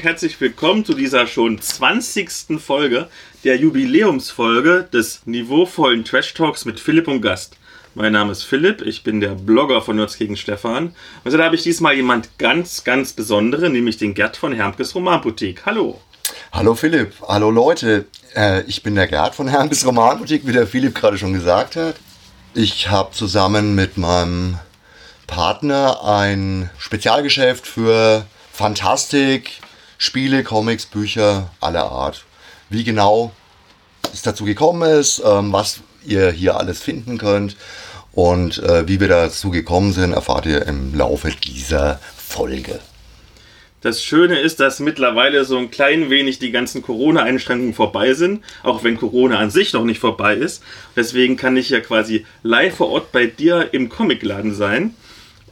Und herzlich willkommen zu dieser schon 20. Folge der Jubiläumsfolge des niveauvollen Trash Talks mit Philipp und Gast. Mein Name ist Philipp, ich bin der Blogger von Nerds gegen Stefan. Und da habe ich diesmal jemand ganz, ganz Besonderen, nämlich den Gerd von Hermkes Romanboutique. Hallo. Hallo Philipp, hallo Leute. Äh, ich bin der Gerd von Hermkes Romanboutique, wie der Philipp gerade schon gesagt hat. Ich habe zusammen mit meinem Partner ein Spezialgeschäft für Fantastik, Spiele, Comics, Bücher aller Art. Wie genau es dazu gekommen ist, ähm, was ihr hier alles finden könnt und äh, wie wir dazu gekommen sind, erfahrt ihr im Laufe dieser Folge. Das Schöne ist, dass mittlerweile so ein klein wenig die ganzen Corona-Einschränkungen vorbei sind, auch wenn Corona an sich noch nicht vorbei ist. Deswegen kann ich ja quasi live vor Ort bei dir im Comicladen sein.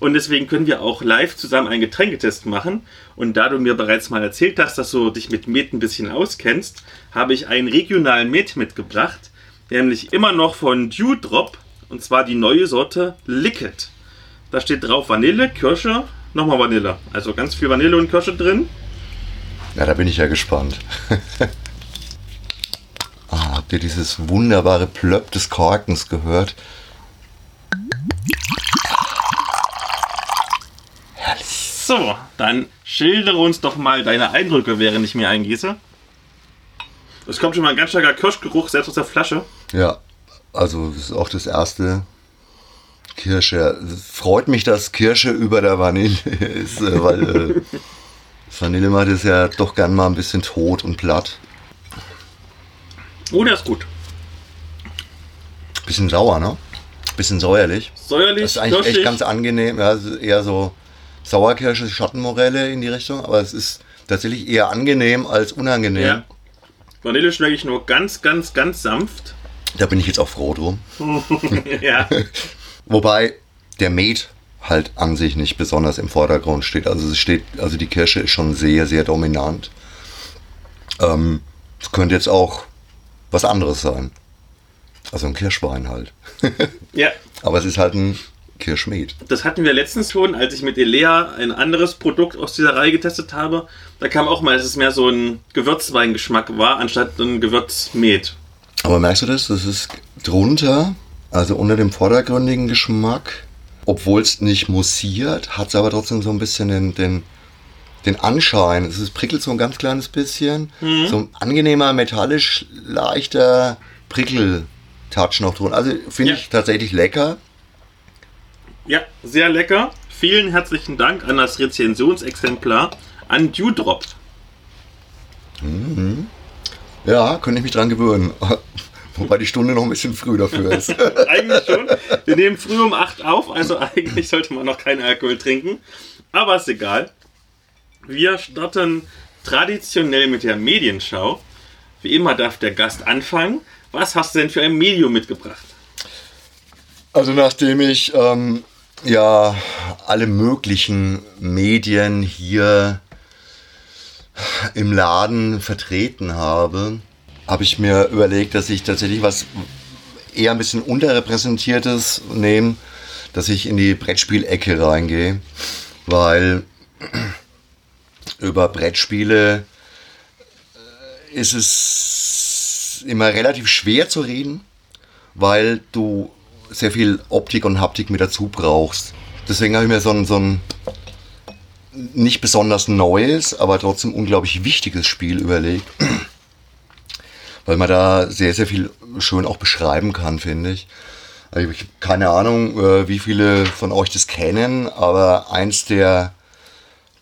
Und deswegen können wir auch live zusammen einen Getränketest machen. Und da du mir bereits mal erzählt hast, dass du dich mit Met ein bisschen auskennst, habe ich einen regionalen Met mitgebracht, nämlich immer noch von Dewdrop, und zwar die neue Sorte Licket. Da steht drauf Vanille, Kirsche, nochmal Vanille. Also ganz viel Vanille und Kirsche drin. Ja, da bin ich ja gespannt. ah, habt ihr dieses wunderbare Plöpp des Korkens gehört? So, dann schildere uns doch mal deine Eindrücke, während ich mir eingieße. Es kommt schon mal ein ganz starker Kirschgeruch, selbst aus der Flasche. Ja, also das ist auch das erste Kirsche. Freut mich, dass Kirsche über der Vanille ist, äh, weil äh, Vanille macht es ja doch gern mal ein bisschen tot und platt. Oh, der ist gut. Bisschen sauer, ne? Bisschen säuerlich. Säuerlich, Das ist eigentlich echt ganz angenehm. Ja, eher so Sauerkirsche, Schattenmorelle in die Richtung, aber es ist tatsächlich eher angenehm als unangenehm. Ja. Vanille schmecke ich nur ganz, ganz, ganz sanft. Da bin ich jetzt auch froh drum. ja. Wobei der Met halt an sich nicht besonders im Vordergrund steht. Also es steht, also die Kirsche ist schon sehr, sehr dominant. Ähm, es könnte jetzt auch was anderes sein. Also ein Kirschwein halt. ja. Aber es ist halt ein Kirschmet. Das hatten wir letztens schon, als ich mit Elea ein anderes Produkt aus dieser Reihe getestet habe. Da kam auch mal, dass es mehr so ein Gewürzweingeschmack war, anstatt ein Gewürzmet. Aber merkst du das? Das ist drunter, also unter dem vordergründigen Geschmack, obwohl es nicht mussiert, hat es aber trotzdem so ein bisschen den, den, den Anschein. Es ist, prickelt so ein ganz kleines bisschen. So ein angenehmer, metallisch leichter Prickel-Touch noch drin. Also finde Ja. ich tatsächlich lecker. Ja, sehr lecker. Vielen herzlichen Dank an das Rezensionsexemplar an Dewdrop. Ja, könnte ich mich dran gewöhnen. Wobei die Stunde noch ein bisschen früh dafür ist. eigentlich schon. Wir nehmen früh um 8 auf, also eigentlich sollte man noch keinen Alkohol trinken. Aber ist egal. Wir starten traditionell mit der Medienschau. Wie immer darf der Gast anfangen. Was hast du denn für ein Medium mitgebracht? Also nachdem ich ähm, ja alle möglichen Medien hier im Laden vertreten habe, habe ich mir überlegt, dass ich tatsächlich was eher ein bisschen unterrepräsentiertes nehme, dass ich in die Brettspielecke reingehe, weil über Brettspiele äh, ist es immer relativ schwer zu reden, weil du sehr viel Optik und Haptik mit dazu brauchst. Deswegen habe ich mir so ein, so ein nicht besonders neues, aber trotzdem unglaublich wichtiges Spiel überlegt. Weil man da sehr, sehr viel schön auch beschreiben kann, finde ich. Also ich habe keine Ahnung, äh, wie viele von euch das kennen, aber eins der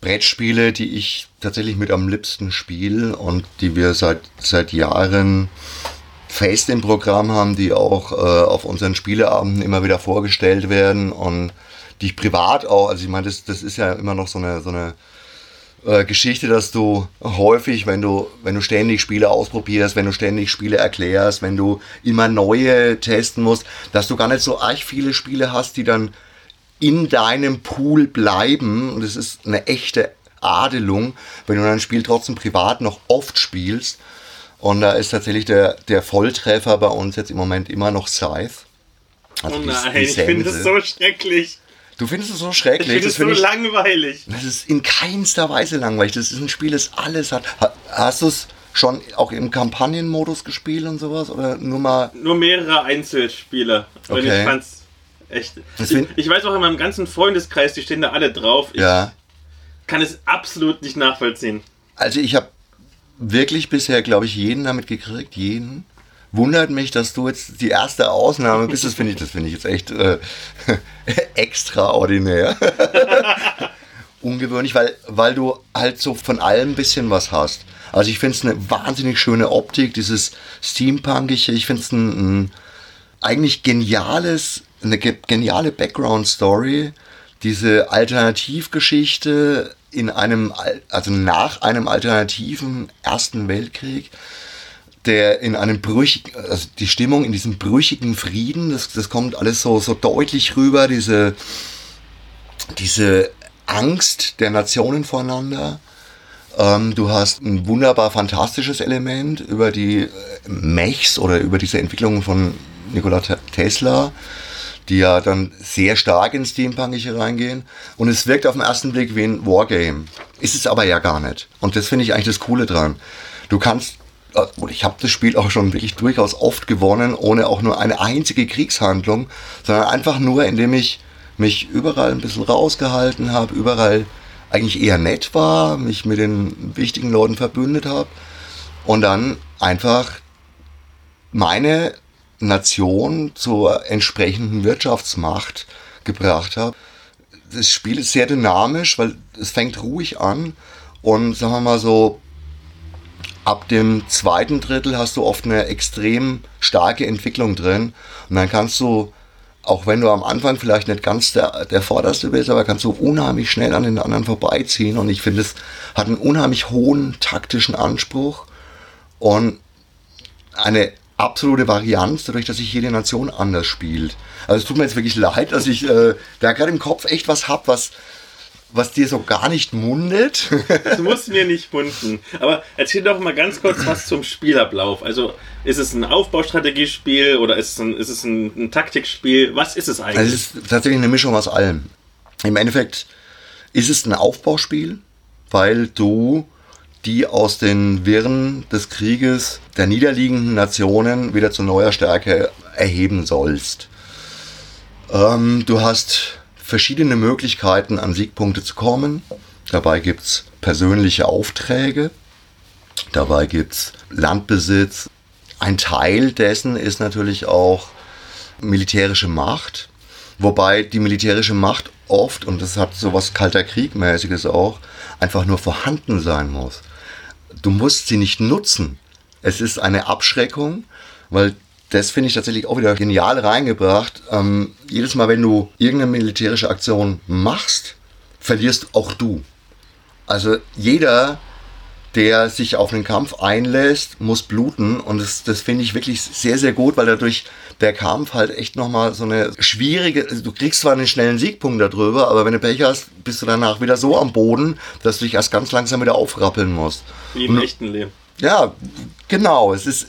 Brettspiele, die ich tatsächlich mit am liebsten spiele und die wir seit, seit Jahren fest im Programm haben, die auch äh, auf unseren Spieleabenden immer wieder vorgestellt werden und die ich privat auch, also ich meine, das, das ist ja immer noch so eine, so eine äh, Geschichte, dass du häufig, wenn du, wenn du ständig Spiele ausprobierst, wenn du ständig Spiele erklärst, wenn du immer neue testen musst, dass du gar nicht so arg viele Spiele hast, die dann in deinem Pool bleiben. Und es ist eine echte Adelung, wenn du ein Spiel trotzdem privat noch oft spielst. Und da ist tatsächlich der, der Volltreffer bei uns jetzt im Moment immer noch Scythe. Also oh die- nein, die ich finde das so schrecklich. Du findest es so schrecklich. Ich finde es so find langweilig. Das ist in keinster Weise langweilig. Das ist ein Spiel, das alles hat. Ha- Hast du es schon auch im Kampagnenmodus gespielt und sowas? Oder nur mal. Nur mehrere Einzelspieler. Und Okay. ich fand's echt. Ich, find- ich weiß auch in meinem ganzen Freundeskreis, die stehen da alle drauf. Ich Ja. kann es absolut nicht nachvollziehen. Also ich habe wirklich bisher, glaube ich, jeden damit gekriegt. Jeden. Wundert mich, dass du jetzt die erste Ausnahme bist. Das finde ich, das finde ich jetzt echt äh, extraordinär. Ungewöhnlich, weil, weil du halt so von allem ein bisschen was hast. Also ich finde es eine wahnsinnig schöne Optik, dieses Steampunkige. Ich finde es ein, ein eigentlich geniales, eine ge geniale Background-Story. Diese Alternativgeschichte in einem, Al- also nach einem alternativen Ersten Weltkrieg, der in einem brüchigen, also die Stimmung in diesem brüchigen Frieden, das, das kommt alles so, so deutlich rüber, diese, diese Angst der Nationen voneinander. Ähm, du hast ein wunderbar fantastisches Element über die äh, Mechs oder über diese Entwicklungen von Nikola Te- Tesla, die ja dann sehr stark ins Steampunkige reingehen. Und es wirkt auf den ersten Blick wie ein Wargame. Ist es aber ja gar nicht. Und das finde ich eigentlich das Coole dran. Du kannst, äh, und ich habe das Spiel auch schon wirklich durchaus oft gewonnen, ohne auch nur eine einzige Kriegshandlung, sondern einfach nur, indem ich mich überall ein bisschen rausgehalten habe, überall eigentlich eher nett war, mich mit den wichtigen Leuten verbündet habe und dann einfach meine Nation zur entsprechenden Wirtschaftsmacht gebracht habe. Das Spiel ist sehr dynamisch, weil es fängt ruhig an. Und sagen wir mal so, ab dem zweiten Drittel hast du oft eine extrem starke Entwicklung drin. Und dann kannst du, auch wenn du am Anfang vielleicht nicht ganz der, der Vorderste bist, aber kannst du unheimlich schnell an den anderen vorbeiziehen. Und ich finde, es hat einen unheimlich hohen taktischen Anspruch. Und eine absolute Varianz, dadurch, dass sich jede Nation anders spielt. Also es tut mir jetzt wirklich leid, dass ich äh, da gerade im Kopf echt was hab, was, was dir so gar nicht mundet. Das muss mir nicht munden. Aber erzähl doch mal ganz kurz was zum Spielablauf. Also ist es ein Aufbaustrategiespiel oder ist es ein, ist es ein, ein Taktikspiel? Was ist es eigentlich? Also es ist tatsächlich eine Mischung aus allem. Im Endeffekt ist es ein Aufbauspiel, weil du die aus den Wirren des Krieges der niederliegenden Nationen wieder zu neuer Stärke erheben sollst. Ähm, du hast verschiedene Möglichkeiten, an Siegpunkte zu kommen. Dabei gibt es persönliche Aufträge, dabei gibt es Landbesitz. Ein Teil dessen ist natürlich auch militärische Macht, wobei die militärische Macht oft, und das hat so was kalter Kriegmäßiges auch, einfach nur vorhanden sein muss. Du musst sie nicht nutzen. Es ist eine Abschreckung, weil das finde ich tatsächlich auch wieder genial reingebracht. Ähm, jedes Mal, wenn du irgendeine militärische Aktion machst, verlierst auch du. Also jeder, der sich auf einen Kampf einlässt, muss bluten und das, das finde ich wirklich sehr, sehr gut, weil dadurch der Kampf halt echt nochmal so eine schwierige, also du kriegst zwar einen schnellen Siegpunkt darüber, aber wenn du Pech hast, bist du danach wieder so am Boden, dass du dich erst ganz langsam wieder aufrappeln musst. Wie im echten Leben. Ja, genau. Es ist,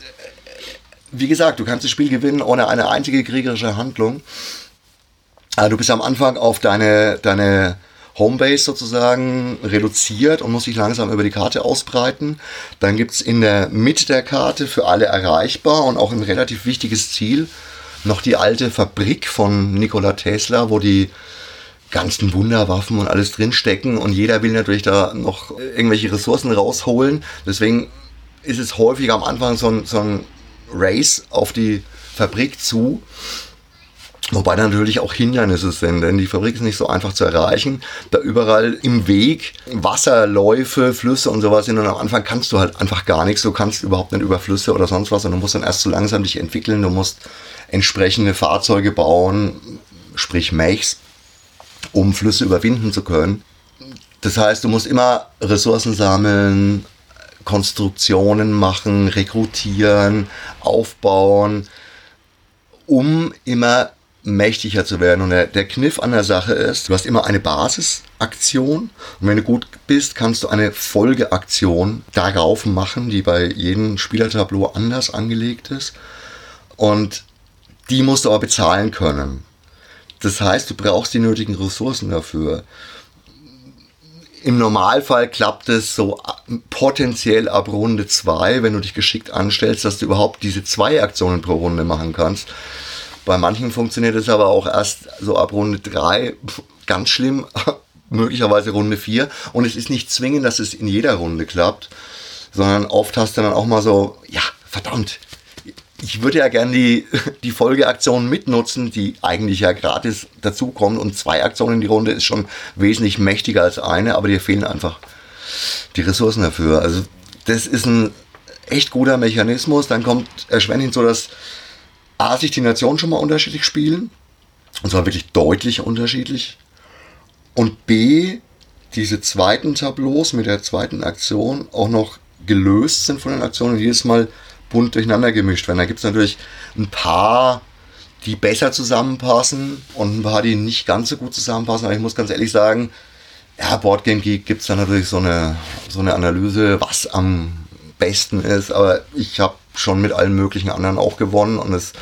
wie gesagt, du kannst das Spiel gewinnen ohne eine einzige kriegerische Handlung. Aber du bist am Anfang auf deine, deine Homebase sozusagen reduziert und musst dich langsam über die Karte ausbreiten. Dann gibt's in der Mitte der Karte für alle erreichbar und auch ein relativ wichtiges Ziel noch die alte Fabrik von Nikola Tesla, wo die ganzen Wunderwaffen und alles drinstecken und jeder will natürlich da noch irgendwelche Ressourcen rausholen. Deswegen ist es häufig am Anfang so ein, so ein Race auf die Fabrik zu. Wobei da natürlich auch Hindernisse sind, denn die Fabrik ist nicht so einfach zu erreichen. Da überall im Weg Wasserläufe, Flüsse und sowas sind und am Anfang kannst du halt einfach gar nichts. Du kannst überhaupt nicht über Flüsse oder sonst was und du musst dann erst so langsam dich entwickeln. Du musst entsprechende Fahrzeuge bauen, sprich Mechs, um Flüsse überwinden zu können. Das heißt, du musst immer Ressourcen sammeln, Konstruktionen machen, rekrutieren, aufbauen, um immer mächtiger zu werden. Und der, der Kniff an der Sache ist, du hast immer eine Basisaktion und wenn du gut bist, kannst du eine Folgeaktion darauf machen, die bei jedem Spielertableau anders angelegt ist. Und die musst du aber bezahlen können. Das heißt, du brauchst die nötigen Ressourcen dafür. Im Normalfall klappt es so potenziell ab Runde 2, wenn du dich geschickt anstellst, dass du überhaupt diese zwei Aktionen pro Runde machen kannst. Bei manchen funktioniert es aber auch erst so ab Runde 3 ganz schlimm, möglicherweise Runde 4. Und es ist nicht zwingend, dass es in jeder Runde klappt, sondern oft hast du dann auch mal so, ja, verdammt, ich würde ja gerne die, die Folgeaktionen mitnutzen, die eigentlich ja gratis dazukommen. Und zwei Aktionen in die Runde ist schon wesentlich mächtiger als eine, aber dir fehlen einfach die Ressourcen dafür. Also das ist ein echt guter Mechanismus. Dann kommt erschwerend hinzu, dass A, sich die Nationen schon mal unterschiedlich spielen. Und zwar wirklich deutlich unterschiedlich. Und B, diese zweiten Tableaus mit der zweiten Aktion auch noch gelöst sind von den Aktionen und jedes Mal bunt durcheinander gemischt werden. Da gibt es natürlich ein paar, die besser zusammenpassen und ein paar, die nicht ganz so gut zusammenpassen. Aber ich muss ganz ehrlich sagen, ja, Boardgame Geek gibt es da natürlich so eine, so eine Analyse, was am besten ist. Aber ich habe schon mit allen möglichen anderen auch gewonnen und es,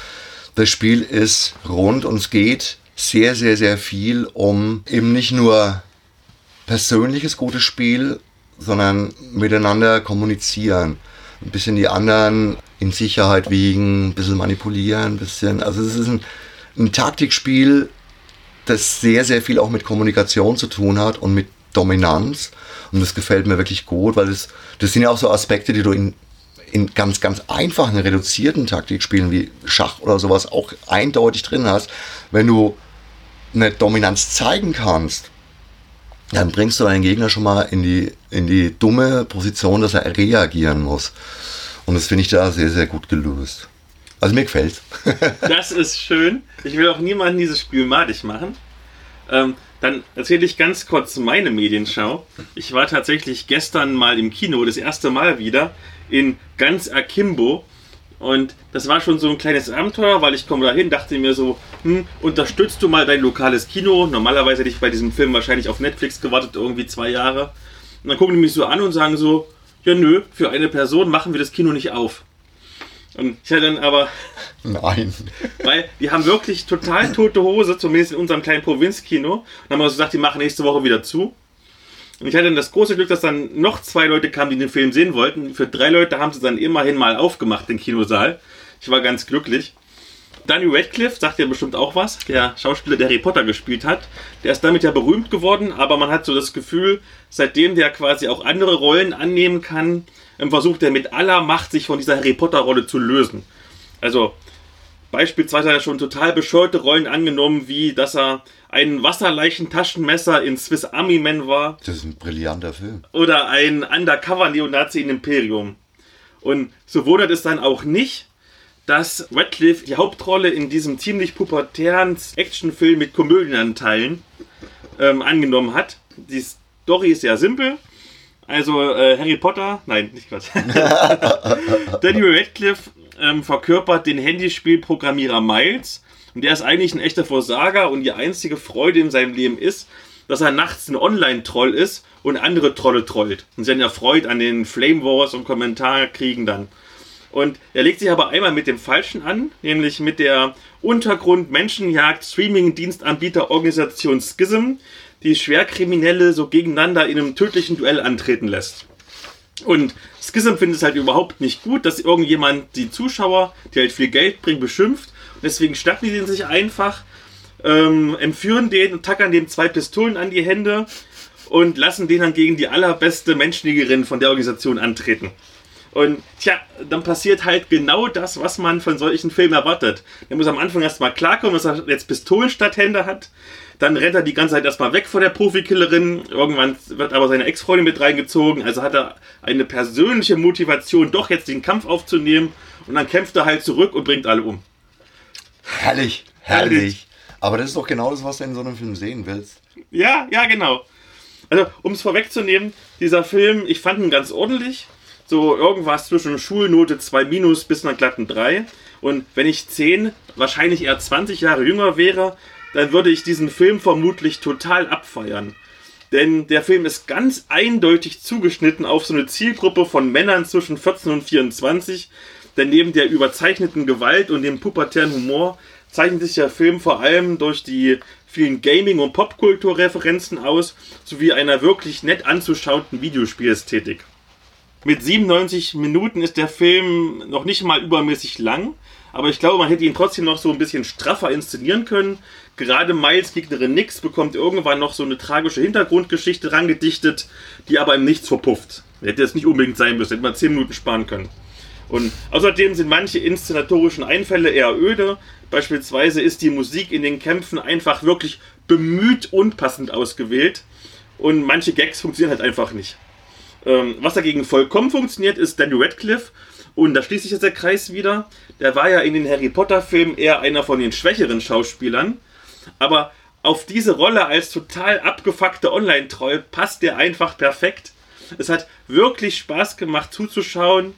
das Spiel ist rund und es geht sehr, sehr, sehr viel um eben nicht nur persönliches gutes Spiel, sondern miteinander kommunizieren ein bisschen die anderen in Sicherheit wiegen, ein bisschen manipulieren, ein bisschen. Also es ist ein, ein Taktikspiel, das sehr, sehr viel auch mit Kommunikation zu tun hat und mit Dominanz. Und das gefällt mir wirklich gut, weil das, das sind ja auch so Aspekte, die du in, in ganz, ganz einfachen, reduzierten Taktikspielen wie Schach oder sowas auch eindeutig drin hast. Wenn du eine Dominanz zeigen kannst, dann bringst du deinen Gegner schon mal in die, in die dumme Position, dass er reagieren muss. Und das finde ich da sehr, sehr gut gelöst. Also mir gefällt Das ist schön. Ich will auch niemanden dieses Spiel madig machen. Ähm, dann erzähle ich ganz kurz meine Medienschau. Ich war tatsächlich gestern mal im Kino, das erste Mal wieder, in ganz Akimbo und das war schon so ein kleines Abenteuer, weil ich komme dahin, dachte mir so, hm, unterstützt du mal dein lokales Kino? Normalerweise hätte ich bei diesem Film wahrscheinlich auf Netflix gewartet, irgendwie zwei Jahre. Und dann gucken die mich so an und sagen so, ja nö, für eine Person machen wir das Kino nicht auf. Und ich hatte dann aber. Nein. Weil die haben wirklich total tote Hose, zumindest in unserem kleinen Provinzkino. Und haben wir so gesagt, die machen nächste Woche wieder zu. Und ich hatte dann das große Glück, dass dann noch zwei Leute kamen, die den Film sehen wollten. Für drei Leute haben sie dann immerhin mal aufgemacht, den Kinosaal. Ich war ganz glücklich. Daniel Radcliffe sagt ja bestimmt auch was, der Schauspieler, der Harry Potter gespielt hat. Der ist damit ja berühmt geworden, aber man hat so das Gefühl, seitdem der quasi auch andere Rollen annehmen kann, versucht er mit aller Macht, sich von dieser Harry Potter-Rolle zu lösen. Also, beispielsweise hat er schon total bescheuerte Rollen angenommen, wie dass er ein Wasserleichen-Taschenmesser in Swiss Army Man war. Das ist ein brillanter Film. Oder ein Undercover-Neonazi in Imperium. Und so wundert es dann auch nicht, dass Radcliffe die Hauptrolle in diesem ziemlich pubertären Actionfilm mit Komödienanteilen ähm, angenommen hat. Die Story ist sehr simpel. Also äh, Harry Potter, nein, nicht Gott. Daniel Radcliffe ähm, verkörpert den Handyspielprogrammierer Miles und der ist eigentlich ein echter Versager und die einzige Freude in seinem Leben ist, dass er nachts ein Online-Troll ist und andere Trolle trollt. Und sie sind erfreut an den Flame Wars und Kommentarkriegen dann. Und er legt sich aber einmal mit dem Falschen an, nämlich mit der Untergrund-Menschenjagd-Streaming-Dienstanbieter-Organisation Schism, die Schwerkriminelle so gegeneinander in einem tödlichen Duell antreten lässt. Und Schism findet es halt überhaupt nicht gut, dass irgendjemand die Zuschauer, die halt viel Geld bringen, beschimpft Deswegen schnappen die den sich einfach, ähm, entführen den und tackern dem zwei Pistolen an die Hände und lassen den dann gegen die allerbeste Menschenjägerin von der Organisation antreten. Und tja, dann passiert halt genau das, was man von solchen Filmen erwartet. Er muss am Anfang erstmal klarkommen, dass er jetzt Pistolen statt Hände hat. Dann rennt er die ganze Zeit erstmal weg vor der Profikillerin. Irgendwann wird aber seine Ex-Freundin mit reingezogen. Also hat er eine persönliche Motivation, doch jetzt den Kampf aufzunehmen. Und dann kämpft er halt zurück und bringt alle um. Herrlich, herrlich, herrlich. Aber das ist doch genau das, was du in so einem Film sehen willst. Ja, ja, genau. Also, um es vorwegzunehmen, dieser Film, ich fand ihn ganz ordentlich. So irgendwas zwischen Schulnote 2 minus bis einer glatten 3. Und wenn ich 10, wahrscheinlich eher 20 Jahre jünger wäre, dann würde ich diesen Film vermutlich total abfeiern. Denn der Film ist ganz eindeutig zugeschnitten auf so eine Zielgruppe von Männern zwischen 14 und 24, denn neben der überzeichneten Gewalt und dem pubertären Humor zeichnet sich der Film vor allem durch die vielen Gaming- und Popkulturreferenzen aus, sowie einer wirklich nett anzuschauenden Videospielästhetik. Mit 97 Minuten ist der Film noch nicht mal übermäßig lang, aber ich glaube, man hätte ihn trotzdem noch so ein bisschen straffer inszenieren können. Gerade Miles Gegnerin Nix bekommt irgendwann noch so eine tragische Hintergrundgeschichte rangedichtet, die aber im Nichts verpufft. Hätte jetzt nicht unbedingt sein müssen, hätte man 10 Minuten sparen können. Und außerdem sind manche inszenatorischen Einfälle eher öde. Beispielsweise ist die Musik in den Kämpfen einfach wirklich bemüht und passend ausgewählt. Und manche Gags funktionieren halt einfach nicht. Ähm, was dagegen vollkommen funktioniert, ist Danny Radcliffe. Und da schließt sich jetzt der Kreis wieder. Der war ja in den Harry Potter-Filmen eher einer von den schwächeren Schauspielern. Aber auf diese Rolle als total abgefuckte Online-Troll passt der einfach perfekt. Es hat wirklich Spaß gemacht zuzuschauen.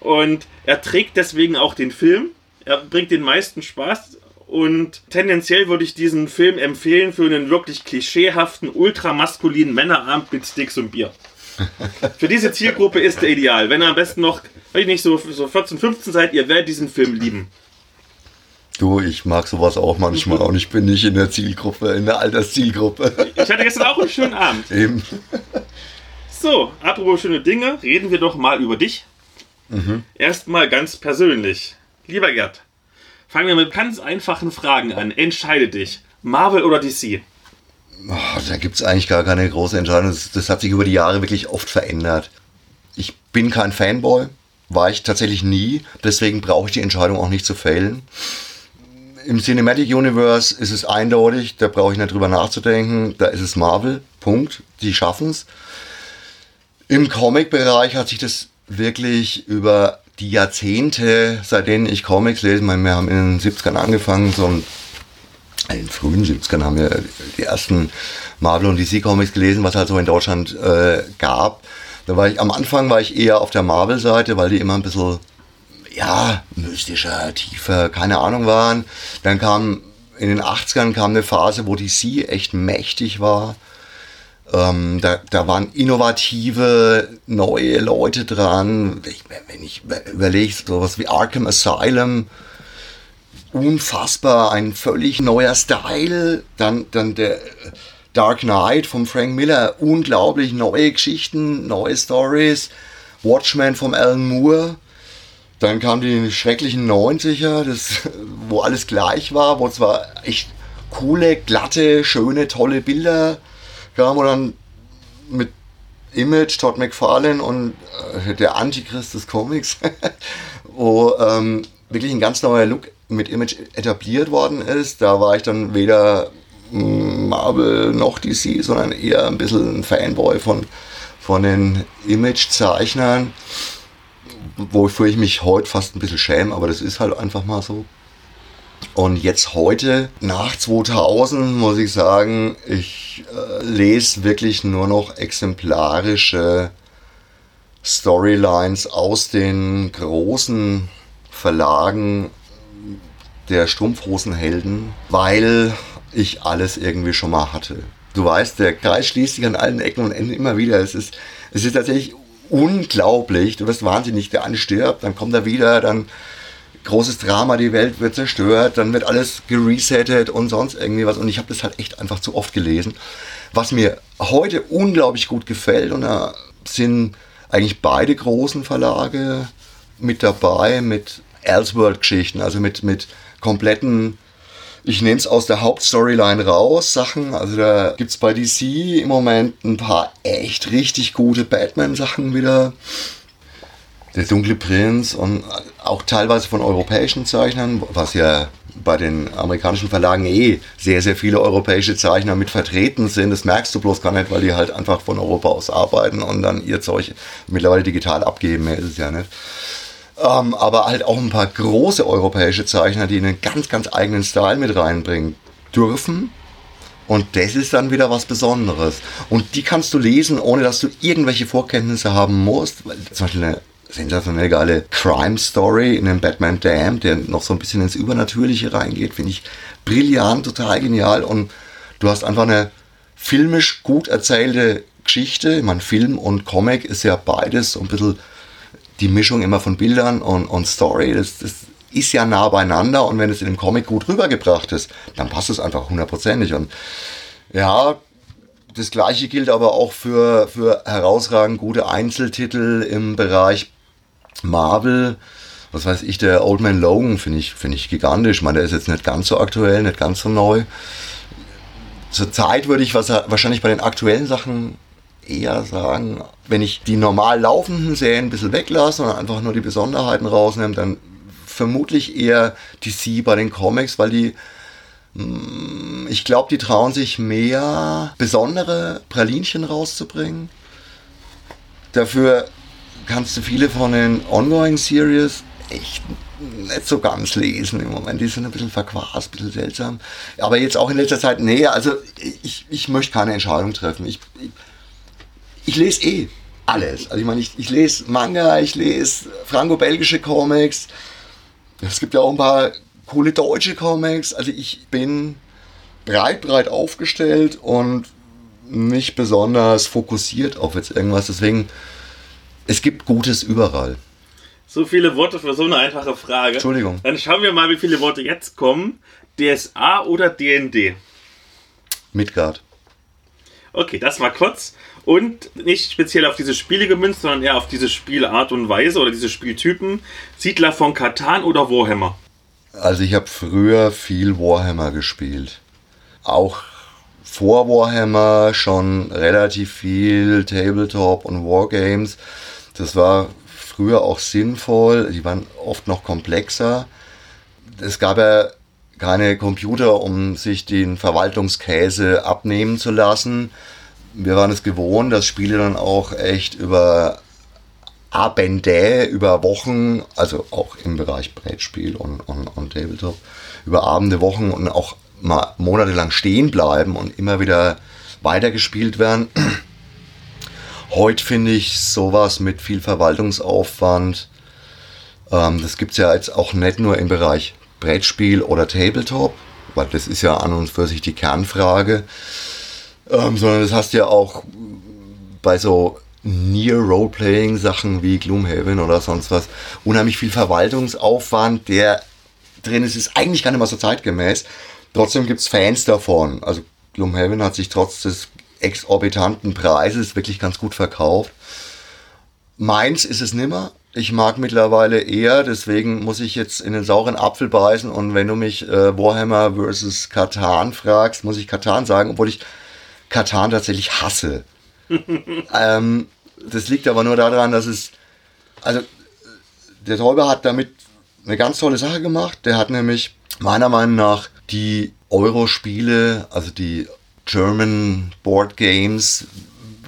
Und er trägt deswegen auch den Film. Er bringt den meisten Spaß. Und tendenziell würde ich diesen Film empfehlen für einen wirklich klischeehaften, ultramaskulinen Männerabend mit Sticks und Bier. Für diese Zielgruppe ist er ideal. Wenn ihr am besten noch, weiß ich nicht, so, so 14, 15 seid, ihr werdet diesen Film lieben. Du, ich mag sowas auch manchmal und ich bin nicht in der Zielgruppe, in der Alterszielgruppe. Ich hatte gestern auch einen schönen Abend. Eben. So, apropos schöne Dinge, reden wir doch mal über dich. Mhm. Erstmal ganz persönlich. Lieber Gerd, fangen wir mit ganz einfachen Fragen an. Entscheide dich. Marvel oder DC? Oh, da gibt es eigentlich gar keine große Entscheidung. Das, das, hat sich über die Jahre wirklich oft verändert. Ich bin kein Fanboy, war ich tatsächlich nie. Deswegen brauche ich die Entscheidung auch nicht zu fällen. Im Cinematic Universe ist es eindeutig, da brauche ich nicht drüber nachzudenken. Da ist es Marvel, Punkt. Die schaffen es. Im Comic-Bereich hat sich das wirklich über die Jahrzehnte, seit denen ich Comics lese, meine, wir haben in den 70ern angefangen, so in den frühen 70ern haben wir die ersten Marvel und DC Comics gelesen, was halt so in Deutschland äh, gab. Da war ich, am Anfang war ich eher auf der Marvel-Seite, weil die immer ein bisschen, ja, mystischer, tiefer, keine Ahnung waren. Dann kam, in den 80ern kam eine Phase, wo DC echt mächtig war. Ähm, da, da waren innovative, neue Leute dran. Ich, wenn ich überlege, sowas wie Arkham Asylum, unfassbar, ein völlig neuer Style. Dann, dann der Dark Knight von Frank Miller, unglaublich neue Geschichten, neue Stories. Watchmen von Alan Moore. Dann kamen die schrecklichen 90er, das, wo alles gleich war, wo zwar echt coole, glatte, schöne, tolle Bilder kam und dann mit Image, Todd McFarlane und äh, der Antichrist des Comics, wo ähm, wirklich ein ganz neuer Look mit Image etabliert worden ist. Da war ich dann weder mm, Marvel noch DC, sondern eher ein bisschen ein Fanboy von, von den Image-Zeichnern, wofür ich mich heute fast ein bisschen schäme, aber das ist halt einfach mal so. Und jetzt heute, nach 2000, muss ich sagen, ich äh, lese wirklich nur noch exemplarische Storylines aus den großen Verlagen der Strumpfhosenhelden, weil ich alles irgendwie schon mal hatte. Du weißt, der Kreis schließt sich an allen Ecken und Enden immer wieder. Es ist, es ist tatsächlich unglaublich. Du wirst wahnsinnig, der eine stirbt, dann kommt er wieder, dann großes Drama, die Welt wird zerstört, dann wird alles geresettet und sonst irgendwie was. Und ich habe das halt echt einfach zu oft gelesen. Was mir heute unglaublich gut gefällt, und da sind eigentlich beide großen Verlage mit dabei, mit Elseworld-Geschichten, also mit, mit kompletten, ich nehme es aus der Hauptstoryline raus, Sachen. Also da gibt es bei DC im Moment ein paar echt richtig gute Batman-Sachen wieder der dunkle Prinz und auch teilweise von europäischen Zeichnern, was ja bei den amerikanischen Verlagen eh sehr, sehr viele europäische Zeichner mit vertreten sind. Das merkst du bloß gar nicht, weil die halt einfach von Europa aus arbeiten und dann ihr Zeug mittlerweile digital abgeben. Mehr ist es ja nicht. Ähm, aber halt auch ein paar große europäische Zeichner, die einen ganz, ganz eigenen Style mit reinbringen dürfen. Und das ist dann wieder was Besonderes. Und die kannst du lesen, ohne dass du irgendwelche Vorkenntnisse haben musst. Zum Beispiel eine sensationell geile Crime Story in dem Batman Dam, der noch so ein bisschen ins Übernatürliche reingeht, finde ich brillant, total genial und du hast einfach eine filmisch gut erzählte Geschichte. Ich meine, Film und Comic ist ja beides so ein bisschen die Mischung immer von Bildern und, und Story. Das, das ist ja nah beieinander und wenn es in dem Comic gut rübergebracht ist, dann passt es einfach hundertprozentig. Und ja, das gleiche gilt aber auch für, für herausragend gute Einzeltitel im Bereich Marvel. Was weiß ich, der Old Man Logan finde ich, finde ich gigantisch. Ich meine, der ist jetzt nicht ganz so aktuell, nicht ganz so neu. Zurzeit würde ich was, wahrscheinlich bei den aktuellen Sachen eher sagen, wenn ich die normal laufenden Serien ein bisschen weglasse und einfach nur die Besonderheiten rausnehme, dann vermutlich eher DC bei den Comics, weil die mm, ich glaube, die trauen sich mehr besondere Pralinchen rauszubringen. Dafür kannst du viele von den Ongoing Series echt nicht so ganz lesen im Moment. Die sind ein bisschen verquast, ein bisschen seltsam. Aber jetzt auch in letzter Zeit, nee, also ich, ich möchte keine Entscheidung treffen. Ich, ich, ich lese eh alles. Also ich meine, ich, ich lese Manga, ich lese franco-belgische Comics. Es gibt ja auch ein paar coole deutsche Comics. Also ich bin breit, breit aufgestellt und nicht besonders fokussiert auf jetzt irgendwas. Deswegen, es gibt Gutes überall. So viele Worte für so eine einfache Frage. Entschuldigung. Dann schauen wir mal, wie viele Worte jetzt kommen. DSA oder DND? Midgard. Okay, das war kurz und nicht speziell auf diese Spiele gemünzt, sondern eher auf diese Spielart und Weise oder diese Spieltypen. Siedler von Katan oder Warhammer? Also ich habe früher viel Warhammer gespielt. Auch vor Warhammer schon relativ viel Tabletop und Wargames. Das war früher auch sinnvoll. Die waren oft noch komplexer. Es gab ja keine Computer, um sich den Verwaltungskäse abnehmen zu lassen. Wir waren es gewohnt, dass Spiele dann auch echt über Abende, über Wochen, also auch im Bereich Brettspiel und, und, und Tabletop, über Abende, Wochen und auch mal monatelang stehen bleiben und immer wieder weitergespielt werden. Heute finde ich sowas mit viel Verwaltungsaufwand. Ähm, das gibt es ja jetzt auch nicht nur im Bereich Brettspiel oder Tabletop, weil das ist ja an und für sich die Kernfrage, ähm, sondern das hast du ja auch bei so Near Roleplaying Sachen wie Gloomhaven oder sonst was unheimlich viel Verwaltungsaufwand, der drin ist, ist eigentlich gar nicht mal so zeitgemäß. Trotzdem gibt es Fans davon. Also Gloomhaven hat sich trotz des exorbitanten Preises wirklich ganz gut verkauft. Meins ist es nimmer. Ich mag mittlerweile eher, deswegen muss ich jetzt in den sauren Apfel beißen und wenn du mich äh, Warhammer vs. Katan fragst, muss ich Katan sagen, obwohl ich Katan tatsächlich hasse. ähm, das liegt aber nur daran, dass es, also der Täuber hat damit eine ganz tolle Sache gemacht. Der hat nämlich meiner Meinung nach die Euro-Spiele, also die German Board Games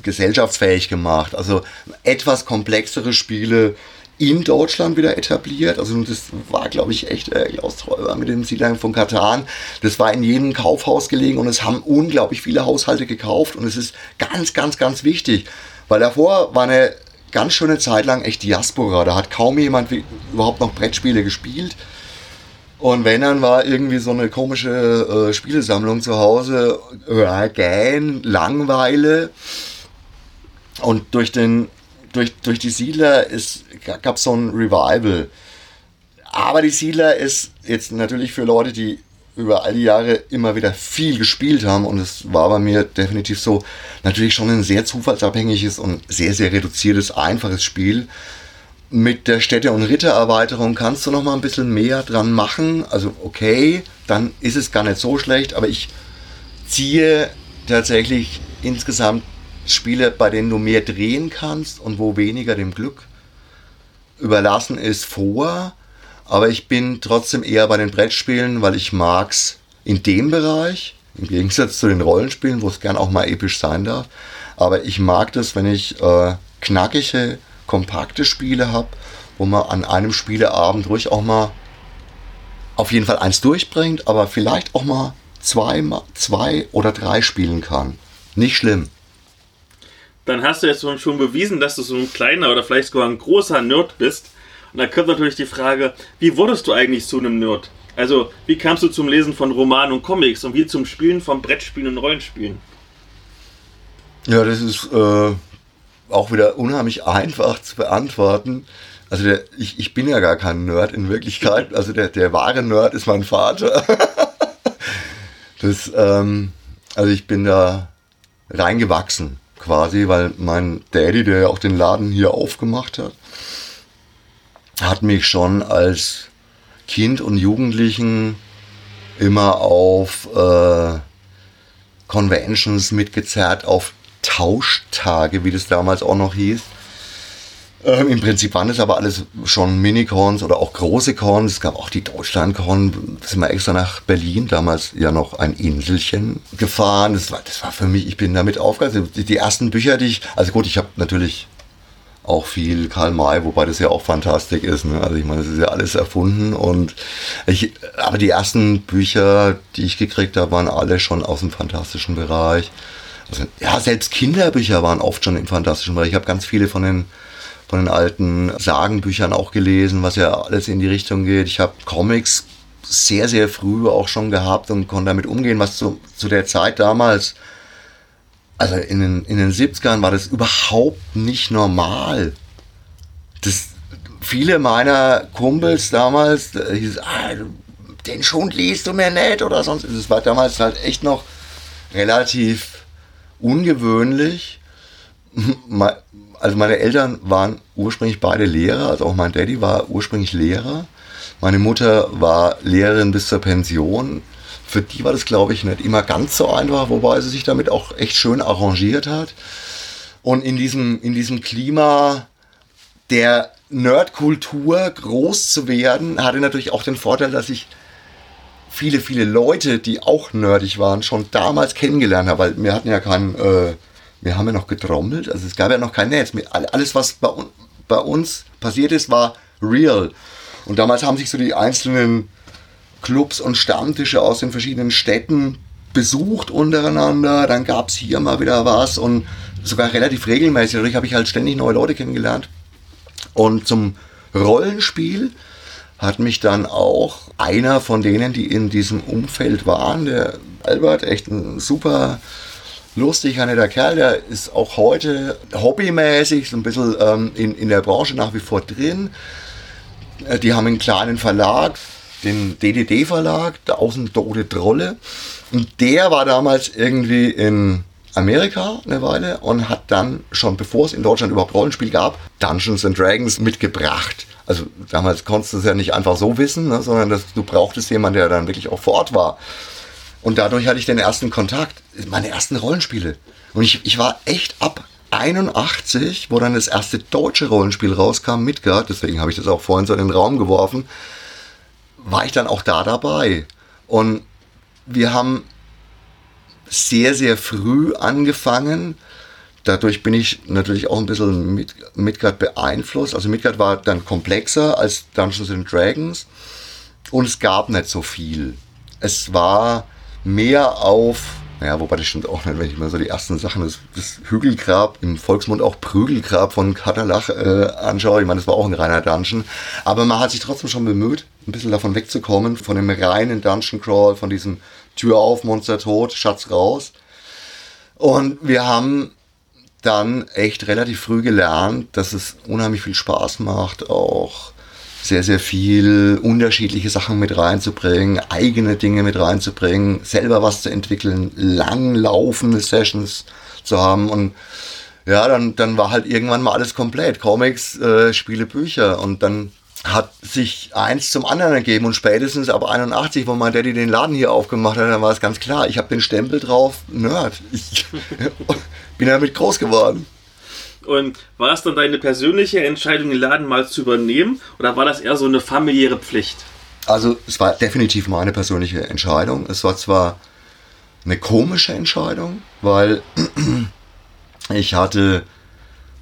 gesellschaftsfähig gemacht. Also etwas komplexere Spiele in Deutschland wieder etabliert. Also das war, glaube ich, echt äh, Klaus mit dem Siedlern von Katan. Das war in jedem Kaufhaus gelegen und es haben unglaublich viele Haushalte gekauft und es ist ganz, ganz, ganz wichtig, weil davor war eine ganz schöne Zeit lang echt Diaspora. Da hat kaum jemand überhaupt noch Brettspiele gespielt. Und wenn dann war irgendwie so eine komische äh, Spielesammlung zu Hause, äh, gähn, Langweile. Und durch, den, durch, durch die Siedler gab es so ein Revival. Aber die Siedler ist jetzt natürlich für Leute, die über all die Jahre immer wieder viel gespielt haben und es war bei mir definitiv so, natürlich schon ein sehr zufallsabhängiges und sehr, sehr reduziertes, einfaches Spiel mit der Städte- und Rittererweiterung kannst du noch mal ein bisschen mehr dran machen. Also okay, dann ist es gar nicht so schlecht, aber ich ziehe tatsächlich insgesamt Spiele, bei denen du mehr drehen kannst und wo weniger dem Glück überlassen ist, vor. Aber ich bin trotzdem eher bei den Brettspielen, weil ich mag's in dem Bereich, im Gegensatz zu den Rollenspielen, wo es gern auch mal episch sein darf. Aber ich mag das, wenn ich äh, knackige kompakte Spiele habe, wo man an einem Spieleabend ruhig auch mal auf jeden Fall eins durchbringt, aber vielleicht auch mal zwei, zwei oder drei spielen kann. Nicht schlimm. Dann hast du jetzt schon bewiesen, dass du so ein kleiner oder vielleicht sogar ein großer Nerd bist. Und da kommt natürlich die Frage, wie wurdest du eigentlich zu einem Nerd? Also, wie kamst du zum Lesen von Romanen und Comics und wie zum Spielen von Brettspielen und Rollenspielen? Ja, das ist äh, auch wieder unheimlich einfach zu beantworten, Also der, ich, ich bin ja gar kein Nerd in Wirklichkeit. Also der, der wahre Nerd ist mein Vater. das, ähm, also ich bin da reingewachsen quasi, weil mein Daddy, der ja auch den Laden hier aufgemacht hat, hat mich schon als Kind und Jugendlichen immer auf äh, Conventions mitgezerrt, auf Tauschtage, wie das damals auch noch hieß. Ähm, Im Prinzip waren es aber alles schon Minicorns oder auch große Corns. Es gab auch die Deutschlandkorn. Da sind wir extra nach Berlin, damals ja noch ein Inselchen gefahren. Das war, das war für mich, ich bin damit aufgehört. Die, die ersten Bücher, die ich, also gut, ich habe natürlich auch viel Karl May, wobei das ja auch Fantastik ist. Ne? Also ich meine, das ist ja alles erfunden und ich, aber die ersten Bücher, die ich gekriegt habe, waren alle schon aus dem fantastischen Bereich. Also, ja, selbst Kinderbücher waren oft schon im fantastischen Bereich. Ich habe ganz viele von den von den alten Sagenbüchern auch gelesen, was ja alles in die Richtung geht. Ich habe Comics sehr, sehr früh auch schon gehabt und konnte damit umgehen, was zu, zu der Zeit damals, also in den, in den 70ern war das überhaupt nicht normal. Das, viele meiner Kumpels damals, hieß, ah, den Schund liest du mir nicht oder sonst. Das war damals halt echt noch relativ ungewöhnlich also meine Eltern waren ursprünglich beide Lehrer, also auch mein Daddy war ursprünglich Lehrer. Meine Mutter war Lehrerin bis zur Pension. Für die war das, glaube ich, nicht immer ganz so einfach, wobei sie sich damit auch echt schön arrangiert hat. Und in diesem, in diesem Klima der Nerdkultur groß zu werden, hatte natürlich auch den Vorteil, dass ich viele, viele Leute, die auch nerdig waren, schon damals kennengelernt habe, weil wir hatten ja keinen äh, wir haben ja noch getrommelt, also es gab ja noch kein Netz. Alles, was bei, bei uns passiert ist, war real. Und damals haben sich so die einzelnen Clubs und Stammtische aus den verschiedenen Städten besucht untereinander. Dann gab es hier mal wieder was und sogar relativ regelmäßig. Dadurch habe ich halt ständig neue Leute kennengelernt. Und zum Rollenspiel hat mich dann auch einer von denen, die in diesem Umfeld waren, der Albert, echt ein super lustig, netter Kerl, der ist auch heute hobbymäßig so ein bisschen ähm, in, in der Branche nach wie vor drin. Äh, die haben einen kleinen Verlag, den DDD-Verlag, der Außen Trolle. Und der war damals irgendwie in Amerika eine Weile und hat dann schon, bevor es in Deutschland überhaupt Rollenspiel gab, Dungeons and Dragons mitgebracht. Also damals konntest du es ja nicht einfach so wissen, ne, sondern das, du brauchtest jemanden, der dann wirklich auch vor Ort war. Und dadurch hatte ich den ersten Kontakt, meine ersten Rollenspiele. Und ich, ich war echt ab 81, wo dann das erste deutsche Rollenspiel rauskam, Midgard, deswegen habe ich das auch vorhin so in den Raum geworfen, war ich dann auch da dabei. Und wir haben sehr, sehr früh angefangen. Dadurch bin ich natürlich auch ein bisschen mit Midgard beeinflusst. Also Midgard war dann komplexer als Dungeons and Dragons und es gab nicht so viel. Es war mehr auf, naja, wobei das stimmt auch nicht, wenn ich mir so die ersten Sachen, das, das Hügelgrab, im Volksmund auch Prügelgrab von Katalach äh, anschaue. Ich meine, das war auch ein reiner Dungeon. Aber man hat sich trotzdem schon bemüht, ein bisschen davon wegzukommen, von dem reinen Dungeon Crawl, von diesem Tür auf, Monster tot, Schatz raus. Und wir haben dann echt relativ früh gelernt, dass es unheimlich viel Spaß macht, auch sehr, sehr viel unterschiedliche Sachen mit reinzubringen, eigene Dinge mit reinzubringen, selber was zu entwickeln, langlaufende Sessions zu haben und ja, dann, dann war halt irgendwann mal alles komplett. Comics, äh, Spiele, Bücher und dann hat sich eins zum anderen ergeben und spätestens ab 81, wo mein Daddy den Laden hier aufgemacht hat, dann war es ganz klar, ich habe den Stempel drauf, Nerd. Ich bin damit groß geworden. Und war es dann deine persönliche Entscheidung, den Laden mal zu übernehmen oder war das eher so eine familiäre Pflicht? Also es war definitiv meine persönliche Entscheidung. Es war zwar eine komische Entscheidung, weil ich hatte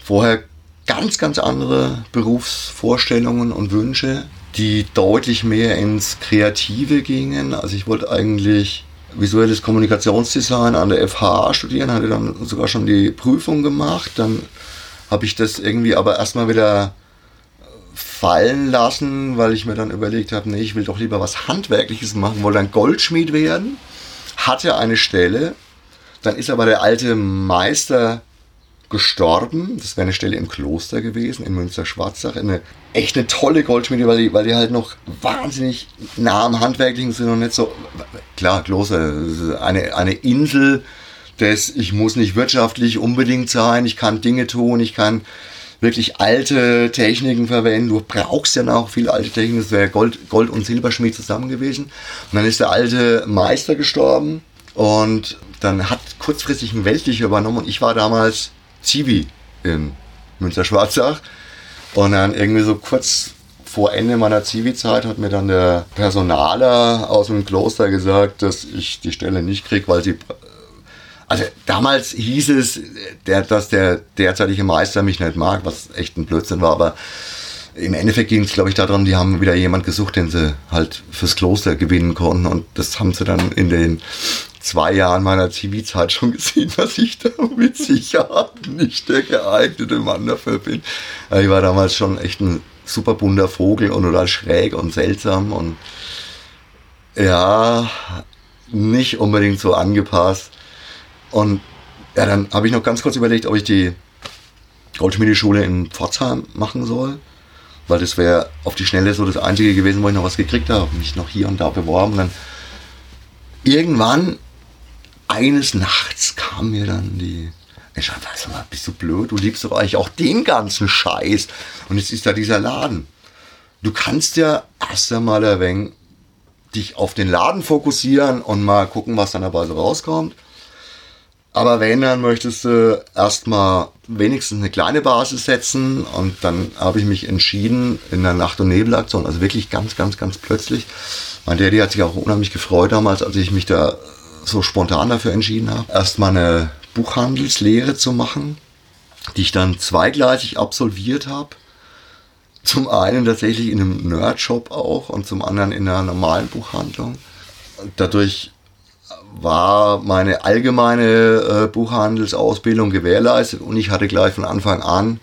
vorher ganz, ganz andere Berufsvorstellungen und Wünsche, die deutlich mehr ins Kreative gingen. Also ich wollte eigentlich visuelles Kommunikationsdesign an der FH studieren, hatte dann sogar schon die Prüfung gemacht. Dann habe ich das irgendwie aber erstmal wieder fallen lassen, weil ich mir dann überlegt habe, nee, ich will doch lieber was Handwerkliches machen, wollte dann Goldschmied werden, hatte eine Stelle, dann ist aber der alte Meister gestorben. Das wäre eine Stelle im Kloster gewesen, in Münster-Schwarzach. Eine echt eine tolle Goldschmiede, weil die, weil die halt noch wahnsinnig nah am Handwerklichen sind und nicht so. Klar, Kloster, eine, eine Insel des, ich muss nicht wirtschaftlich unbedingt sein, ich kann Dinge tun, ich kann wirklich alte Techniken verwenden. Du brauchst ja noch viele alte Techniken. Das wäre Gold, Gold und Silberschmied zusammen gewesen. Und dann ist der alte Meister gestorben und dann hat kurzfristig ein Weltlicher übernommen und ich war damals Zivi in Münster-Schwarzach. Und dann irgendwie so kurz vor Ende meiner Zivi-Zeit hat mir dann der Personaler aus dem Kloster gesagt, dass ich die Stelle nicht kriege, weil sie. Also damals hieß es, der, dass der derzeitige Meister mich nicht mag, was echt ein Blödsinn war, aber im Endeffekt ging es, glaube ich, darum, die haben wieder jemand gesucht, den sie halt fürs Kloster gewinnen konnten. Und das haben sie dann in den zwei Jahren meiner Zivilzeit schon gesehen, dass ich da mit Sicherheit nicht der geeignete Mann dafür bin. Ich war damals schon echt ein super bunter Vogel und total schräg und seltsam und ja, nicht unbedingt so angepasst. Und ja, dann habe ich noch ganz kurz überlegt, ob ich die Goldschmiedeschule in Pforzheim machen soll. Weil das wäre auf die Schnelle so das Einzige gewesen, wo ich noch was gekriegt habe. Mich noch hier und da beworben. Und dann irgendwann eines Nachts kam mir dann die. Ich sag mal, bist du blöd? Du liebst doch eigentlich auch den ganzen Scheiß. Und jetzt ist da dieser Laden. Du kannst ja erst einmal ein wenig dich auf den Laden fokussieren und mal gucken, was dann dabei so rauskommt. Aber wenn, dann möchtest du erstmal wenigstens eine kleine Basis setzen und dann habe ich mich entschieden in der Nacht- und Nebelaktion, also wirklich ganz, ganz, ganz plötzlich. Mein Daddy hat sich auch unheimlich gefreut damals, als ich mich da so spontan dafür entschieden habe, erstmal eine Buchhandelslehre zu machen, die ich dann zweigleisig absolviert habe. Zum einen tatsächlich in einem Nerdshop auch und zum anderen in einer normalen Buchhandlung. Dadurch war meine allgemeine äh, Buchhandelsausbildung gewährleistet und ich hatte gleich von Anfang an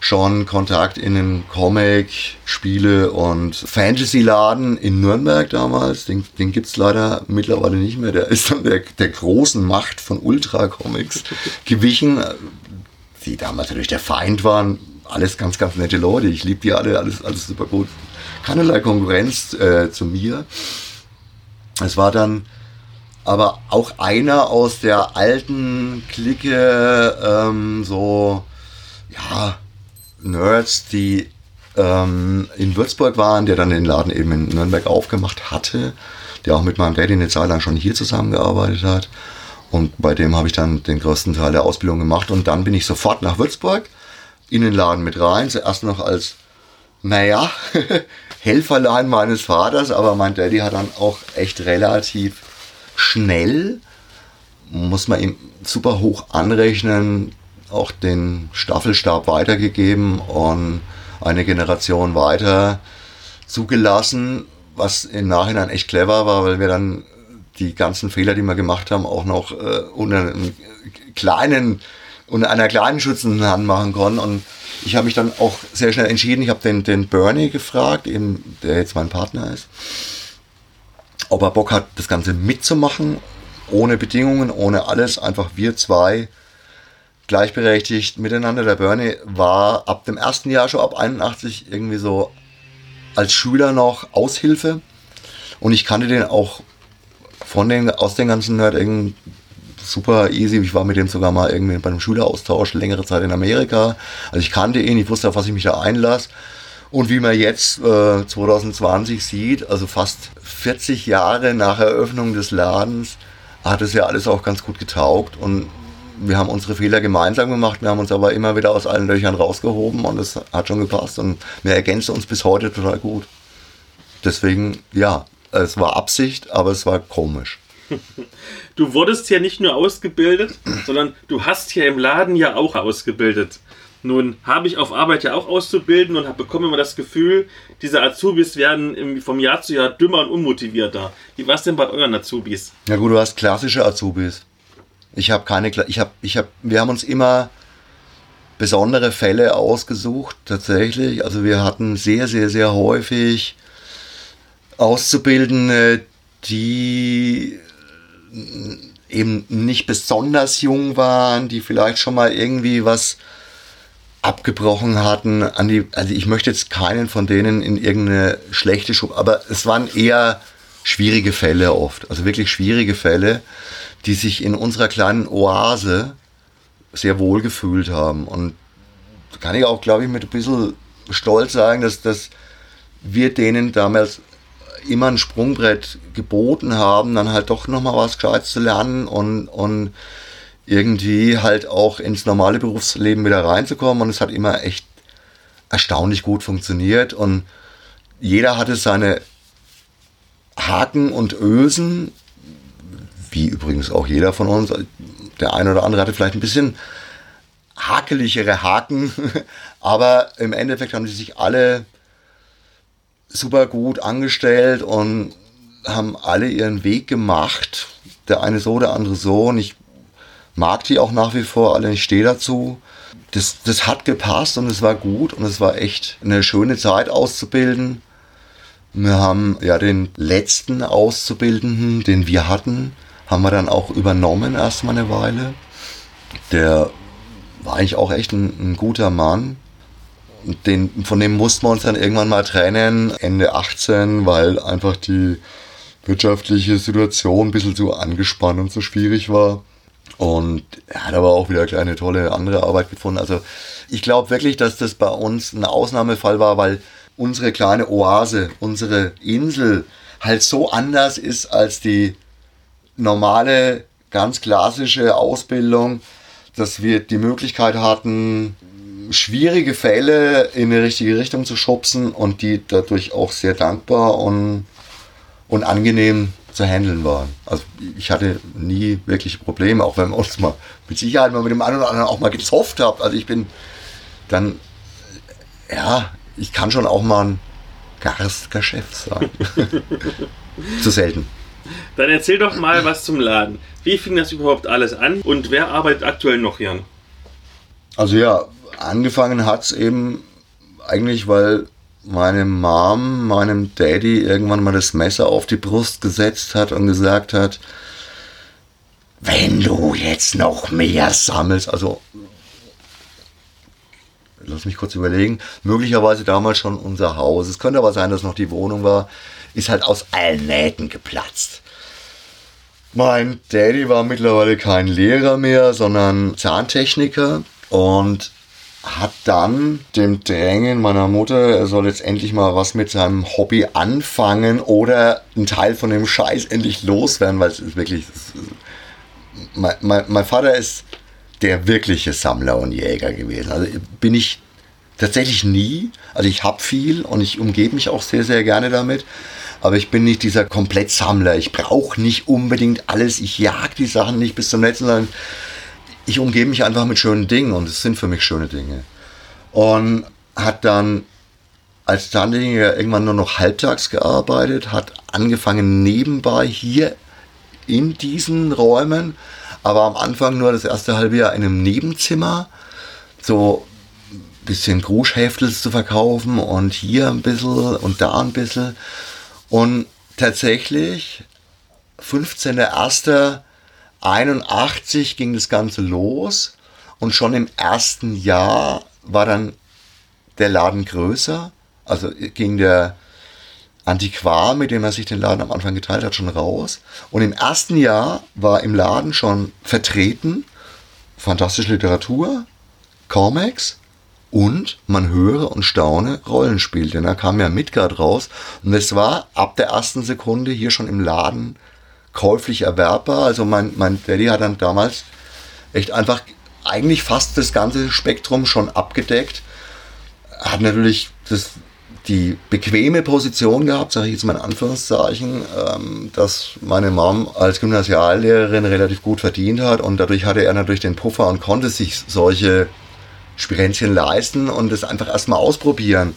schon Kontakt in den Comic, Spiele und Fantasy-Laden in Nürnberg damals. Den, den gibt es leider mittlerweile nicht mehr. Der ist dann der, der großen Macht von Ultra Comics gewichen, die damals natürlich der Feind waren. Alles ganz, ganz nette Leute. Ich liebe die alle, alles, alles super gut. Keinerlei Konkurrenz äh, zu mir. Es war dann aber auch einer aus der alten Clique, ähm, so, ja, Nerds, die ähm, in Würzburg waren, der dann den Laden eben in Nürnberg aufgemacht hatte, der auch mit meinem Daddy eine Zeit lang schon hier zusammengearbeitet hat. Und bei dem habe ich dann den größten Teil der Ausbildung gemacht. Und dann bin ich sofort nach Würzburg in den Laden mit rein. Zuerst noch als, naja, Helferlein meines Vaters, aber mein Daddy hat dann auch echt relativ schnell, muss man ihm super hoch anrechnen, auch den Staffelstab weitergegeben und eine Generation weiter zugelassen, was im Nachhinein echt clever war, weil wir dann die ganzen Fehler, die wir gemacht haben, auch noch äh, unter einem kleinen, unter einer kleinen schützenden Hand machen konnten. Und ich habe mich dann auch sehr schnell entschieden. Ich habe den, den Bernie gefragt, eben, der jetzt mein Partner ist, ob er Bock hat, das Ganze mitzumachen, ohne Bedingungen, ohne alles, einfach wir zwei gleichberechtigt miteinander. Der Bernie war ab dem ersten Jahr schon ab 81 irgendwie so als Schüler noch Aushilfe und ich kannte den auch von den aus den ganzen Nerd super easy. Ich war mit dem sogar mal irgendwie bei einem Schüleraustausch längere Zeit in Amerika. Also ich kannte ihn, ich wusste, auf was ich mich da einlasse. Und wie man jetzt äh, 2020 sieht, also fast 40 Jahre nach Eröffnung des Ladens, hat es ja alles auch ganz gut getaugt. Und wir haben unsere Fehler gemeinsam gemacht, wir haben uns aber immer wieder aus allen Löchern rausgehoben und es hat schon gepasst und wir ergänzen uns bis heute total gut. Deswegen, ja, es war Absicht, aber es war komisch. Du wurdest ja nicht nur ausgebildet, sondern du hast hier im Laden ja auch ausgebildet. Nun habe ich auf Arbeit ja auch auszubilden und habe bekomme immer das Gefühl, diese Azubis werden vom Jahr zu Jahr dümmer und unmotivierter. Wie war es denn bei euren Azubis? Ja gut, du hast klassische Azubis. Ich habe keine, ich habe, ich habe, wir haben uns immer besondere Fälle ausgesucht, tatsächlich. Also wir hatten sehr, sehr, sehr häufig Auszubildende, die eben nicht besonders jung waren, die vielleicht schon mal irgendwie was abgebrochen hatten. An die, also ich möchte jetzt keinen von denen in irgendeine schlechte Schule, aber es waren eher schwierige Fälle oft, also wirklich schwierige Fälle, die sich in unserer kleinen Oase sehr wohl gefühlt haben. Und kann ich auch, glaube ich, mit ein bisschen Stolz sagen, dass, dass wir denen damals immer ein Sprungbrett geboten haben, dann halt doch nochmal was Gescheites zu lernen und, und irgendwie halt auch ins normale Berufsleben wieder reinzukommen. Und es hat immer echt erstaunlich gut funktioniert. Und jeder hatte seine Haken und Ösen, wie übrigens auch jeder von uns. Der eine oder andere hatte vielleicht ein bisschen hakeligere Haken, aber im Endeffekt haben sie sich alle super gut angestellt und haben alle ihren Weg gemacht. Der eine so, der andere so. Und ich mag die auch nach wie vor alle. Ich stehe dazu. Das, das hat gepasst und es war gut und es war echt eine schöne Zeit auszubilden. Wir haben ja den letzten Auszubildenden, den wir hatten, haben wir dann auch übernommen erstmal eine Weile. Der war eigentlich auch echt ein, ein guter Mann den, von dem mussten wir uns dann irgendwann mal trennen, Ende 18, weil einfach die wirtschaftliche Situation ein bisschen zu angespannt und zu schwierig war. Und er hat aber auch wieder eine tolle andere Arbeit gefunden. Also ich glaube wirklich, dass das bei uns ein Ausnahmefall war, weil unsere kleine Oase, unsere Insel halt so anders ist als die normale, ganz klassische Ausbildung, dass wir die Möglichkeit hatten, schwierige Fälle in die richtige Richtung zu schubsen und die dadurch auch sehr dankbar und, und angenehm zu handeln waren. Also ich hatte nie wirklich Probleme, auch wenn wir uns mal mit Sicherheit mal mit dem einen oder anderen auch mal gezofft habt. Also ich bin dann, ja, ich kann schon auch mal ein garstiger Chef sein. Zu selten. Dann erzähl doch mal was zum Laden. Wie fing das überhaupt alles an und wer arbeitet aktuell noch hier? Also ja, angefangen hat es eben eigentlich, weil meine Mom meinem Daddy irgendwann mal das Messer auf die Brust gesetzt hat und gesagt hat, wenn du jetzt noch mehr sammelst, also lass mich kurz überlegen, möglicherweise damals schon unser Haus, es könnte aber sein, dass noch die Wohnung war, ist halt aus allen Nähten geplatzt. Mein Daddy war mittlerweile kein Lehrer mehr, sondern Zahntechniker und hat dann dem Drängen meiner Mutter, er soll jetzt endlich mal was mit seinem Hobby anfangen oder einen Teil von dem Scheiß endlich loswerden, weil es ist wirklich. mein, mein, mein Vater ist der wirkliche Sammler und Jäger gewesen. Also bin ich tatsächlich nie. Also ich habe viel und ich umgebe mich auch sehr, sehr gerne damit. Aber ich bin nicht dieser Komplettsammler. Ich brauche nicht unbedingt alles. Ich jag die Sachen nicht bis zum letzten, sondern ich umgebe mich einfach mit schönen Dingen und es sind für mich schöne Dinge. Und hat dann als Zahnlehrer irgendwann nur noch halbtags gearbeitet, hat angefangen nebenbei hier in diesen Räumen, aber am Anfang nur das erste halbe Jahr in einem Nebenzimmer, so ein bisschen Gruschhäftels zu verkaufen und hier ein bisschen und da ein bisschen. Und tatsächlich, 15.01. 81 ging das Ganze los und schon im ersten Jahr war dann der Laden größer. Also ging der Antiquar, mit dem er sich den Laden am Anfang geteilt hat, schon raus. Und im ersten Jahr war im Laden schon vertreten fantastische Literatur, Comics und man höre und staune Rollenspiel. Denn da kam ja Midgard raus und es war ab der ersten Sekunde hier schon im Laden käuflich erwerbbar. Also mein, mein Daddy hat dann damals echt einfach eigentlich fast das ganze Spektrum schon abgedeckt. Hat natürlich das, die bequeme Position gehabt, sage ich jetzt mal in Anführungszeichen, ähm, dass meine Mom als Gymnasiallehrerin relativ gut verdient hat und dadurch hatte er natürlich den Puffer und konnte sich solche Spirenzchen leisten und das einfach erstmal ausprobieren.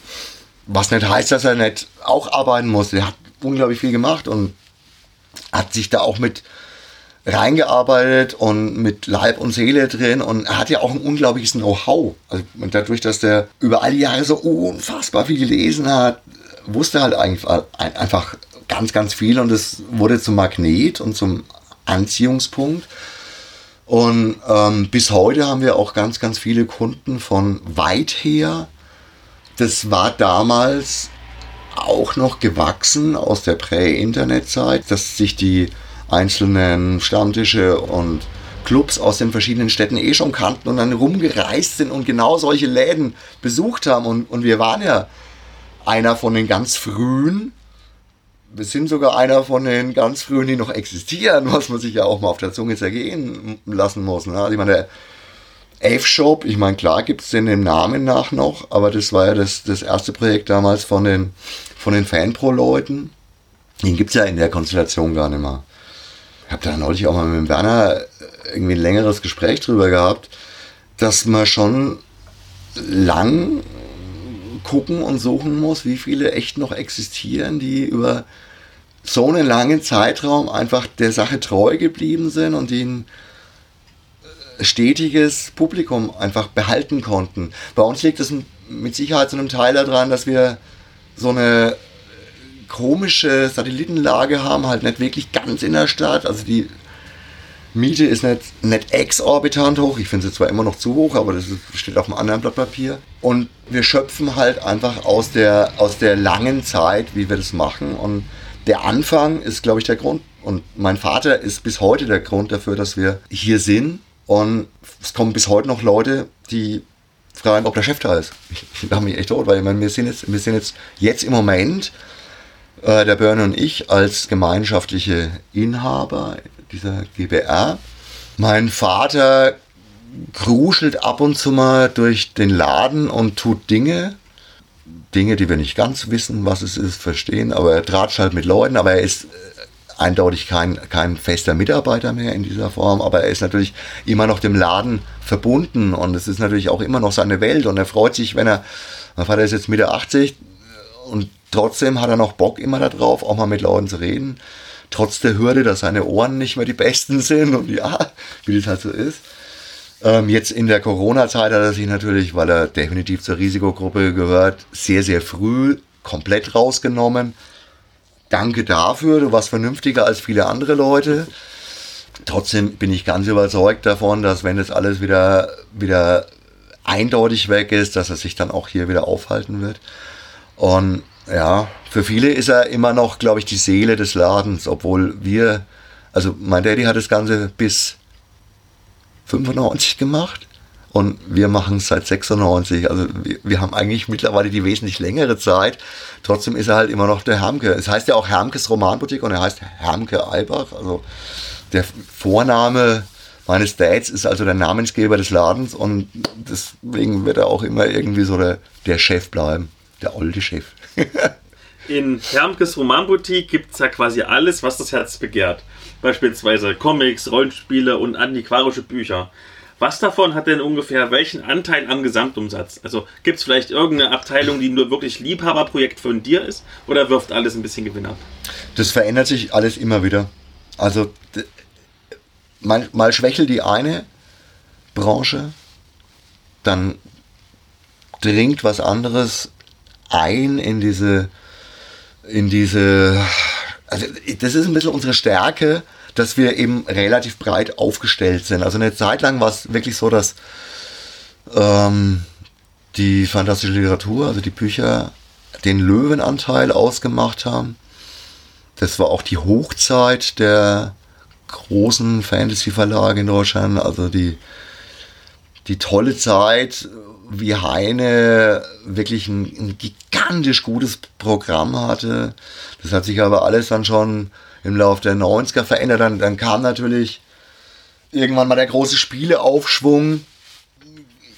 Was nicht heißt, dass er nicht auch arbeiten musste. Er hat unglaublich viel gemacht und hat sich da auch mit reingearbeitet und mit Leib und Seele drin und er hat ja auch ein unglaubliches Know-how. Also dadurch, dass der über all die Jahre so unfassbar viel gelesen hat, wusste halt eigentlich einfach ganz, ganz viel und es wurde zum Magnet und zum Anziehungspunkt. Und ähm, bis heute haben wir auch ganz, ganz viele Kunden von weit her. Das war damals auch noch gewachsen aus der Prä-Internet-Zeit, dass sich die einzelnen Stammtische und Clubs aus den verschiedenen Städten eh schon kannten und dann rumgereist sind und genau solche Läden besucht haben. Und, und wir waren ja einer von den ganz frühen. Wir sind sogar einer von den ganz frühen, die noch existieren, was man sich ja auch mal auf der Zunge zergehen lassen muss. Ne? Also ich meine, der F-Shop, ich meine, klar gibt es den im Namen nach noch, aber das war ja das, das erste Projekt damals von den, von den Fanpro-Leuten. Den gibt es ja in der Konstellation gar nicht mehr. Ich habe da neulich auch mal mit Werner irgendwie ein längeres Gespräch drüber gehabt, dass man schon lang gucken und suchen muss, wie viele echt noch existieren, die über so einen langen Zeitraum einfach der Sache treu geblieben sind und die stetiges Publikum einfach behalten konnten. Bei uns liegt es mit Sicherheit zu einem Teil daran, dass wir so eine komische Satellitenlage haben, halt nicht wirklich ganz in der Stadt. Also die Miete ist nicht, nicht exorbitant hoch. Ich finde sie zwar immer noch zu hoch, aber das steht auf einem anderen Blatt Papier. Und wir schöpfen halt einfach aus der, aus der langen Zeit, wie wir das machen. Und der Anfang ist, glaube ich, der Grund. Und mein Vater ist bis heute der Grund dafür, dass wir hier sind. Und es kommen bis heute noch Leute, die fragen, ob der Chef da ist. Ich, ich lache mich echt tot, weil ich meine, wir sind jetzt, wir sind jetzt, jetzt im Moment, äh, der Börne und ich, als gemeinschaftliche Inhaber dieser GBR. Mein Vater gruschelt ab und zu mal durch den Laden und tut Dinge, Dinge, die wir nicht ganz wissen, was es ist, verstehen, aber er tratscht halt mit Leuten, aber er ist eindeutig kein, kein fester Mitarbeiter mehr in dieser Form, aber er ist natürlich immer noch dem Laden verbunden und es ist natürlich auch immer noch seine Welt und er freut sich, wenn er, mein Vater ist jetzt Mitte 80 und trotzdem hat er noch Bock immer darauf, auch mal mit Leuten zu reden trotz der Hürde, dass seine Ohren nicht mehr die besten sind und ja, wie das halt so ist. Ähm, jetzt in der Corona-Zeit hat er sich natürlich, weil er definitiv zur Risikogruppe gehört, sehr, sehr früh komplett rausgenommen. Danke dafür, du warst vernünftiger als viele andere Leute. Trotzdem bin ich ganz überzeugt davon, dass wenn das alles wieder, wieder eindeutig weg ist, dass er sich dann auch hier wieder aufhalten wird. Und ja, für viele ist er immer noch, glaube ich, die Seele des Ladens, obwohl wir, also mein Daddy hat das Ganze bis 95 gemacht und wir machen es seit 96. Also wir, wir, haben eigentlich mittlerweile die wesentlich längere Zeit. Trotzdem ist er halt immer noch der Hermke. Es heißt ja auch Hermkes Romanboutique und er heißt Hermke Albach. Also der Vorname meines Dads ist also der Namensgeber des Ladens und deswegen wird er auch immer irgendwie so der, der Chef bleiben. Der alte Chef. In Hermkes Romanboutique gibt es ja quasi alles, was das Herz begehrt. Beispielsweise Comics, Rollenspiele und antiquarische Bücher. Was davon hat denn ungefähr welchen Anteil am Gesamtumsatz? Also gibt es vielleicht irgendeine Abteilung, die nur wirklich Liebhaberprojekt von dir ist oder wirft alles ein bisschen Gewinn ab? Das verändert sich alles immer wieder. Also mal, mal schwächelt die eine Branche, dann dringt was anderes ein in diese, in diese, also das ist ein bisschen unsere Stärke, dass wir eben relativ breit aufgestellt sind. Also eine Zeit lang war es wirklich so, dass ähm, die fantastische Literatur, also die Bücher, den Löwenanteil ausgemacht haben. Das war auch die Hochzeit der großen Fantasy-Verlage in Deutschland, also die, die tolle Zeit, wie Heine wirklich ein, ein, gigantisch gutes Programm hatte. Das hat sich aber alles dann schon im Laufe der 90er verändert. Dann, dann kam natürlich irgendwann mal der große Spieleaufschwung.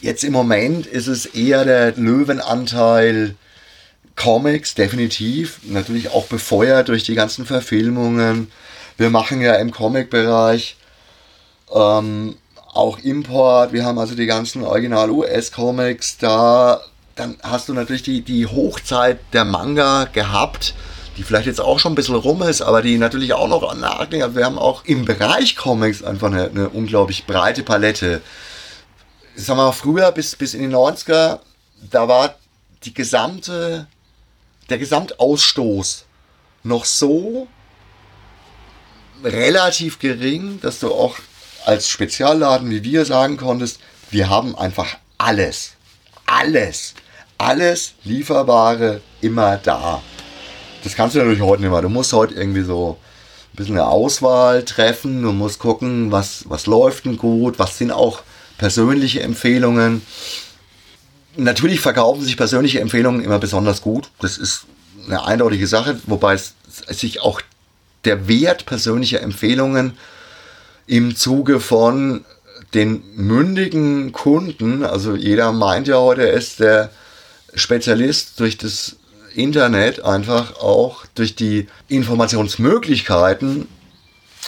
Jetzt im Moment ist es eher der Löwenanteil Comics, definitiv. Natürlich auch befeuert durch die ganzen Verfilmungen. Wir machen ja im Comic-Bereich ähm, auch Import, wir haben also die ganzen Original-US-Comics da. Dann hast du natürlich die, die Hochzeit der Manga gehabt, die vielleicht jetzt auch schon ein bisschen rum ist, aber die natürlich auch noch. Also wir haben auch im Bereich Comics einfach eine, eine unglaublich breite Palette. Ich sag mal, früher bis, bis in die 90er, da war die gesamte, der Gesamtausstoß noch so relativ gering, dass du auch als Spezialladen wie wir sagen konntest, wir haben einfach alles. Alles. Alles Lieferbare immer da. Das kannst du natürlich heute nicht mehr. Du musst heute irgendwie so ein bisschen eine Auswahl treffen. Du musst gucken, was, was läuft denn gut, was sind auch persönliche Empfehlungen. Natürlich verkaufen sich persönliche Empfehlungen immer besonders gut. Das ist eine eindeutige Sache, wobei es sich auch der Wert persönlicher Empfehlungen im Zuge von den mündigen Kunden, also jeder meint ja heute, er ist der Spezialist durch das Internet einfach auch durch die Informationsmöglichkeiten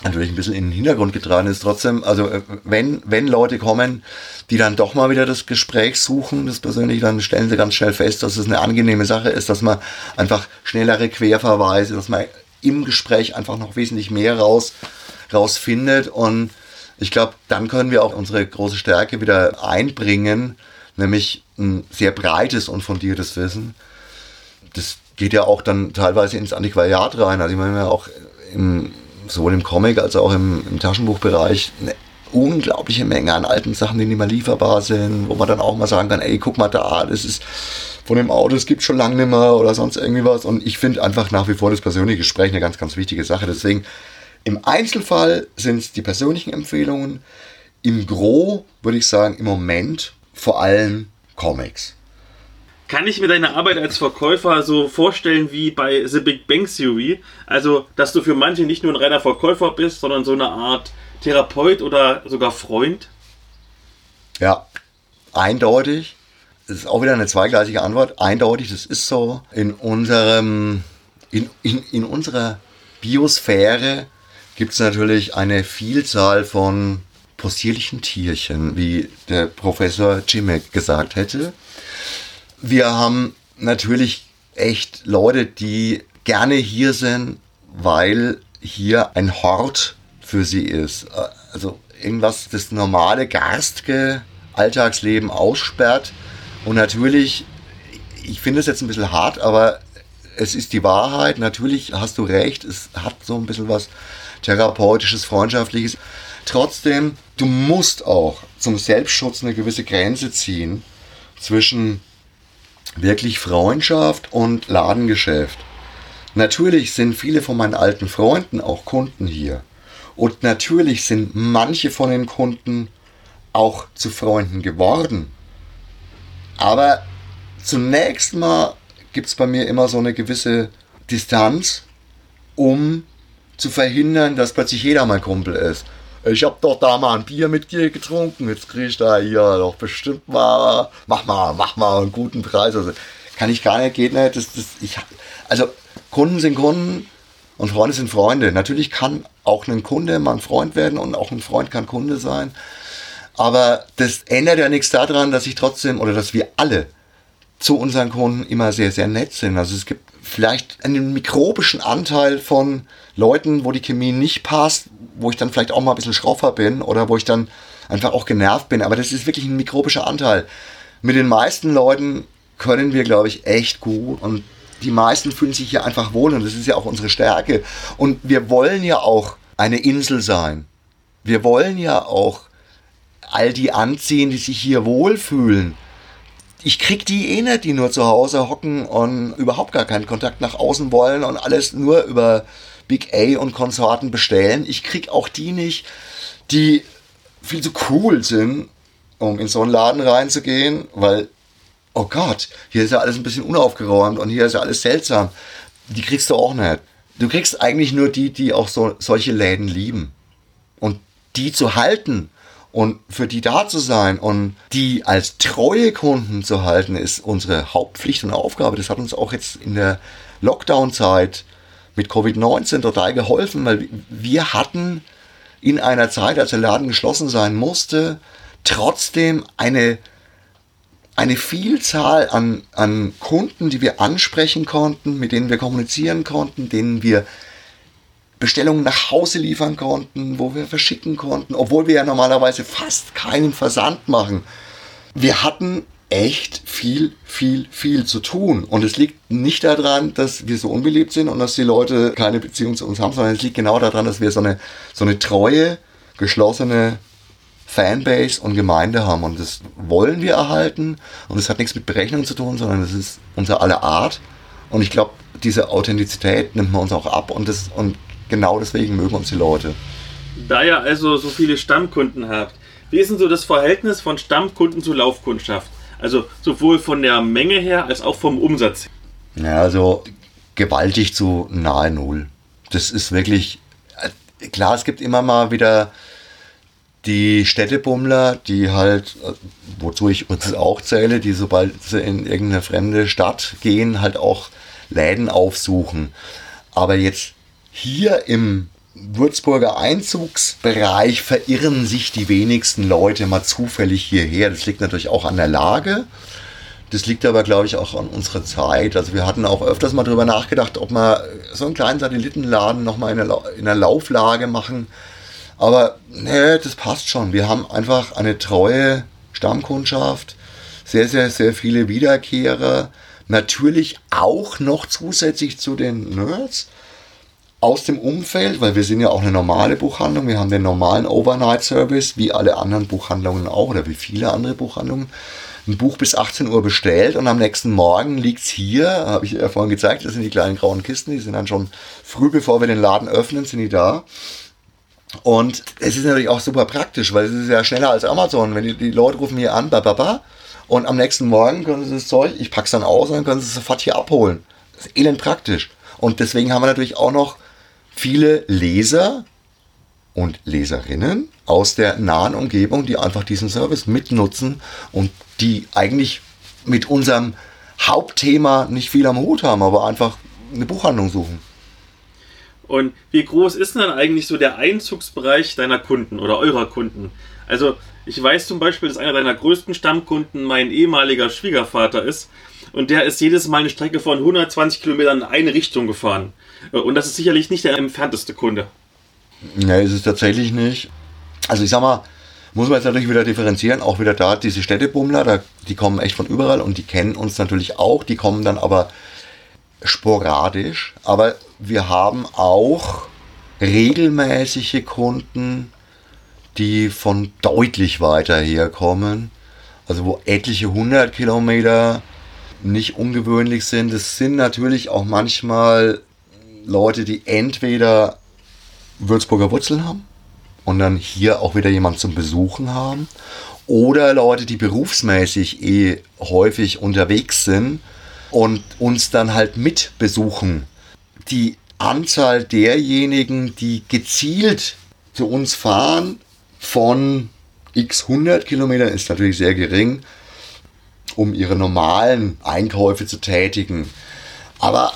natürlich ein bisschen in den Hintergrund getragen ist. Trotzdem, also äh, wenn, wenn Leute kommen, die dann doch mal wieder das Gespräch suchen, das persönlich, dann stellen sie ganz schnell fest, dass es eine angenehme Sache ist, dass man einfach schnellere Querverweise, dass man im Gespräch einfach noch wesentlich mehr raus, rausfindet und ich glaube, dann können wir auch unsere große Stärke wieder einbringen, nämlich ein sehr breites und fundiertes Wissen. Das geht ja auch dann teilweise ins Antiquariat rein. Also ich meine ja auch im, sowohl im Comic als auch im, im Taschenbuchbereich eine unglaubliche Menge an alten Sachen, die nicht mehr lieferbar sind, wo man dann auch mal sagen kann, ey, guck mal da, das ist von dem Auto, das gibt schon lange nicht mehr oder sonst irgendwie was. Und ich finde einfach nach wie vor das persönliche Gespräch eine ganz, ganz wichtige Sache. Deswegen im Einzelfall sind es die persönlichen Empfehlungen. Im Gro würde ich sagen, im Moment vor allem Comics. Kann ich mir deine Arbeit als Verkäufer so vorstellen wie bei The Big Bang Theory? Also, dass du für manche nicht nur ein reiner Verkäufer bist, sondern so eine Art Therapeut oder sogar Freund? Ja, eindeutig. Das ist auch wieder eine zweigleisige Antwort. Eindeutig, das ist so. In unserem, in, in, in unserer Biosphäre gibt es natürlich eine Vielzahl von possierlichen Tierchen, wie der Professor Jimek gesagt hätte. Wir haben natürlich echt Leute, die gerne hier sind, weil hier ein Hort für sie ist. Also irgendwas das normale, garstige Alltagsleben aussperrt. Und natürlich, ich finde es jetzt ein bisschen hart, aber es ist die Wahrheit. Natürlich hast du recht, es hat so ein bisschen was therapeutisches, freundschaftliches. Trotzdem, du musst auch zum Selbstschutz eine gewisse Grenze ziehen zwischen wirklich Freundschaft und Ladengeschäft. Natürlich sind viele von meinen alten Freunden auch Kunden hier. Und natürlich sind manche von den Kunden auch zu Freunden geworden. Aber zunächst mal gibt es bei mir immer so eine gewisse Distanz, um zu verhindern, dass plötzlich jeder mein Kumpel ist. Ich hab doch da mal ein Bier mit dir getrunken, jetzt krieg ich da hier doch bestimmt mal, mach mal, mach mal einen guten Preis. Also, kann ich gar nicht, geht nicht. Das, das, ich, also Kunden sind Kunden und Freunde sind Freunde. Natürlich kann auch ein Kunde mal ein Freund werden und auch ein Freund kann Kunde sein. Aber das ändert ja nichts daran, dass ich trotzdem oder dass wir alle zu unseren Kunden immer sehr, sehr nett sind. Also es gibt vielleicht einen mikrobischen Anteil von Leuten, wo die Chemie nicht passt, wo ich dann vielleicht auch mal ein bisschen schroffer bin oder wo ich dann einfach auch genervt bin. Aber das ist wirklich ein mikrobischer Anteil. Mit den meisten Leuten können wir, glaube ich, echt gut und die meisten fühlen sich hier einfach wohl und das ist ja auch unsere Stärke. Und wir wollen ja auch eine Insel sein. Wir wollen ja auch all die anziehen, die sich hier wohlfühlen ich krieg die eh nicht, die nur zu Hause hocken und überhaupt gar keinen Kontakt nach außen wollen und alles nur über Big A und Konsorten bestellen. Ich krieg auch die nicht, die viel zu cool sind, um in so einen Laden reinzugehen, weil, oh Gott, hier ist ja alles ein bisschen unaufgeräumt und hier ist ja alles seltsam. Die kriegst du auch nicht. Du kriegst eigentlich nur die, die auch so, solche Läden lieben. Und die zu halten, und für die da zu sein und die als treue Kunden zu halten, ist unsere Hauptpflicht und Aufgabe. Das hat uns auch jetzt in der Lockdown-Zeit mit Covid-19 total geholfen, weil wir hatten in einer Zeit, als der Laden geschlossen sein musste, trotzdem eine, eine Vielzahl an, an Kunden, die wir ansprechen konnten, mit denen wir kommunizieren konnten, denen wir Bestellungen nach Hause liefern konnten, wo wir verschicken konnten, obwohl wir ja normalerweise fast keinen Versand machen. Wir hatten echt viel, viel, viel zu tun. Und es liegt nicht daran, dass wir so unbeliebt sind und dass die Leute keine Beziehung zu uns haben, sondern es liegt genau daran, dass wir so eine, so eine treue, geschlossene Fanbase und Gemeinde haben. Und das wollen wir erhalten. Und es hat nichts mit Berechnung zu tun, sondern es ist unser aller Art. Und ich glaube, diese Authentizität nimmt man uns auch ab. Und, das, und genau deswegen mögen uns die Leute. Da ihr also so viele Stammkunden habt, wie ist denn so das Verhältnis von Stammkunden zu Laufkundschaft? Also sowohl von der Menge her als auch vom Umsatz. Ja, also gewaltig zu nahe Null. Das ist wirklich, äh, klar, es gibt immer mal wieder die Städtebummler, die halt, äh, wozu ich uns auch zähle, die sobald sie in irgendeine fremde Stadt gehen, halt auch Läden aufsuchen. Aber jetzt hier im Würzburger Einzugsbereich verirren sich die wenigsten Leute mal zufällig hierher. Das liegt natürlich auch an der Lage. Das liegt aber, glaube ich, auch an unserer Zeit. Also wir hatten auch öfters mal darüber nachgedacht, ob wir so einen kleinen Satellitenladen nochmal in, der, Lauflage machen. Aber nee, das passt schon. Wir haben einfach eine treue Stammkundschaft, sehr, sehr, sehr viele Wiederkehrer. Natürlich auch noch zusätzlich zu den Nerds aus dem Umfeld, weil wir sind ja auch eine normale Buchhandlung, wir haben den normalen Overnight-Service, wie alle anderen Buchhandlungen auch oder wie viele andere Buchhandlungen. Ein Buch bis 18 Uhr bestellt und am nächsten Morgen liegt es hier, habe ich ja vorhin gezeigt, das sind die kleinen grauen Kisten, die sind dann schon früh, bevor wir den Laden öffnen, sind die da. Und es ist natürlich auch super praktisch, weil es ist ja schneller als Amazon. Wenn die, die Leute rufen hier an, bababa, und am nächsten Morgen können sie das Zeug, ich pack's dann aus und dann können sie es sofort hier abholen. Das ist elend praktisch. Und deswegen haben wir natürlich auch noch viele Leser und Leserinnen aus der nahen Umgebung, die einfach diesen Service mitnutzen und die eigentlich mit unserem Hauptthema nicht viel am Hut haben, aber einfach eine Buchhandlung suchen. Und wie groß ist denn eigentlich so der Einzugsbereich deiner Kunden oder eurer Kunden? Also ich weiß zum Beispiel, dass einer deiner größten Stammkunden mein ehemaliger Schwiegervater ist und der ist jedes Mal eine Strecke von 120 Kilometern in eine Richtung gefahren. Und das ist sicherlich nicht der entfernteste Kunde. Ja, ist es tatsächlich nicht. Also ich sag mal, muss man jetzt natürlich wieder differenzieren, auch wieder da diese Städtebummler, da, die kommen echt von überall und die kennen uns natürlich auch, die kommen dann aber sporadisch, aber wir haben auch regelmäßige Kunden, die von deutlich weiter herkommen, also wo etliche hundert Kilometer nicht ungewöhnlich sind. Es sind natürlich auch manchmal Leute, die entweder Würzburger Wurzeln haben und dann hier auch wieder jemand zum Besuchen haben oder Leute, die berufsmäßig eh häufig unterwegs sind und uns dann halt mit besuchen. Die Anzahl derjenigen, die gezielt zu uns fahren von x 100 Kilometern ist natürlich sehr gering, um ihre normalen Einkäufe zu tätigen. Aber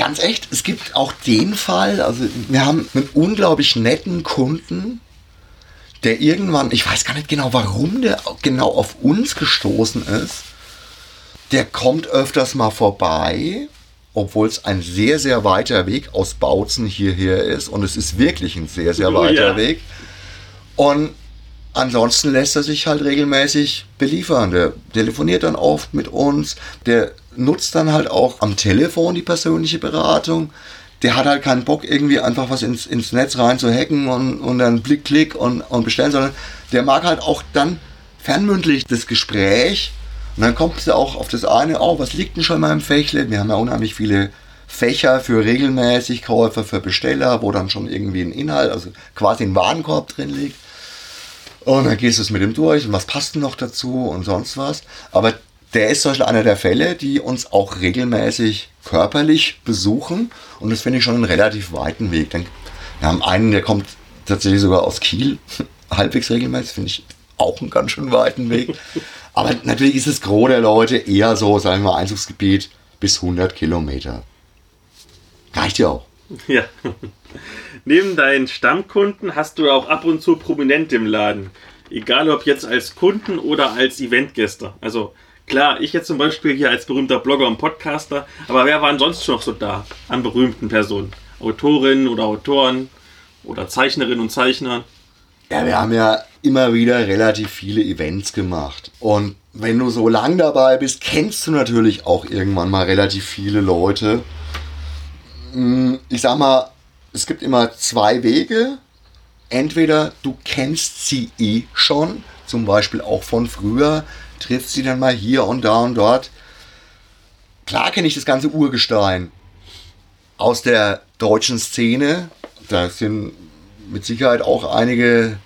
ganz echt, es gibt auch den Fall, also wir haben einen unglaublich netten Kunden, der irgendwann, ich weiß gar nicht genau, warum der genau auf uns gestoßen ist. Der kommt öfters mal vorbei, obwohl es ein sehr, sehr weiter Weg aus Bautzen hierher ist. Und es ist wirklich ein sehr, sehr oh weiter oh. Weg. Und ansonsten lässt er sich halt regelmäßig beliefern. Der telefoniert dann oft mit uns. Der nutzt dann halt auch am Telefon die persönliche Beratung. Der hat halt keinen Bock, irgendwie einfach was ins, ins Netz rein zu hacken und, und dann Blick, Klick und, und bestellen, sondern der mag halt auch dann fernmündlich das Gespräch. Und dann kommt es auch auf das eine, oh, was liegt denn schon mal im Fächle? Wir haben ja unheimlich viele Fächer für regelmäßig Käufer, für Besteller, wo dann schon irgendwie ein Inhalt, also quasi ein Warenkorb drin liegt. Und dann gehst du es mit ihm durch und was passt denn noch dazu und sonst was. Aber der ist zum Beispiel einer der Fälle, die uns auch regelmäßig körperlich besuchen. Und das finde ich schon einen relativ weiten Weg. Wir haben einen, der kommt tatsächlich sogar aus Kiel, halbwegs regelmäßig, finde ich auch einen ganz schön weiten Weg. Aber natürlich ist das Gros der Leute eher so, sagen wir mal, Einzugsgebiet bis 100 Kilometer. Reicht ja auch. Ja. Neben deinen Stammkunden hast du auch ab und zu Prominente im Laden. Egal ob jetzt als Kunden oder als Eventgäste. Also Klar, ich jetzt zum Beispiel hier als berühmter Blogger und Podcaster, aber wer waren sonst noch so da an berühmten Personen? Autorinnen oder Autoren oder Zeichnerinnen und Zeichner? Ja, wir haben ja immer wieder relativ viele Events gemacht. Und wenn du so lang dabei bist, kennst du natürlich auch irgendwann mal relativ viele Leute. Hm, ich sag mal, es gibt immer zwei Wege. Entweder du kennst sie eh schon, zum Beispiel auch von früher, triffst sie dann mal hier und da und dort. Klar kenne ich das ganze Urgestein aus der deutschen Szene. Da sind mit Sicherheit auch einige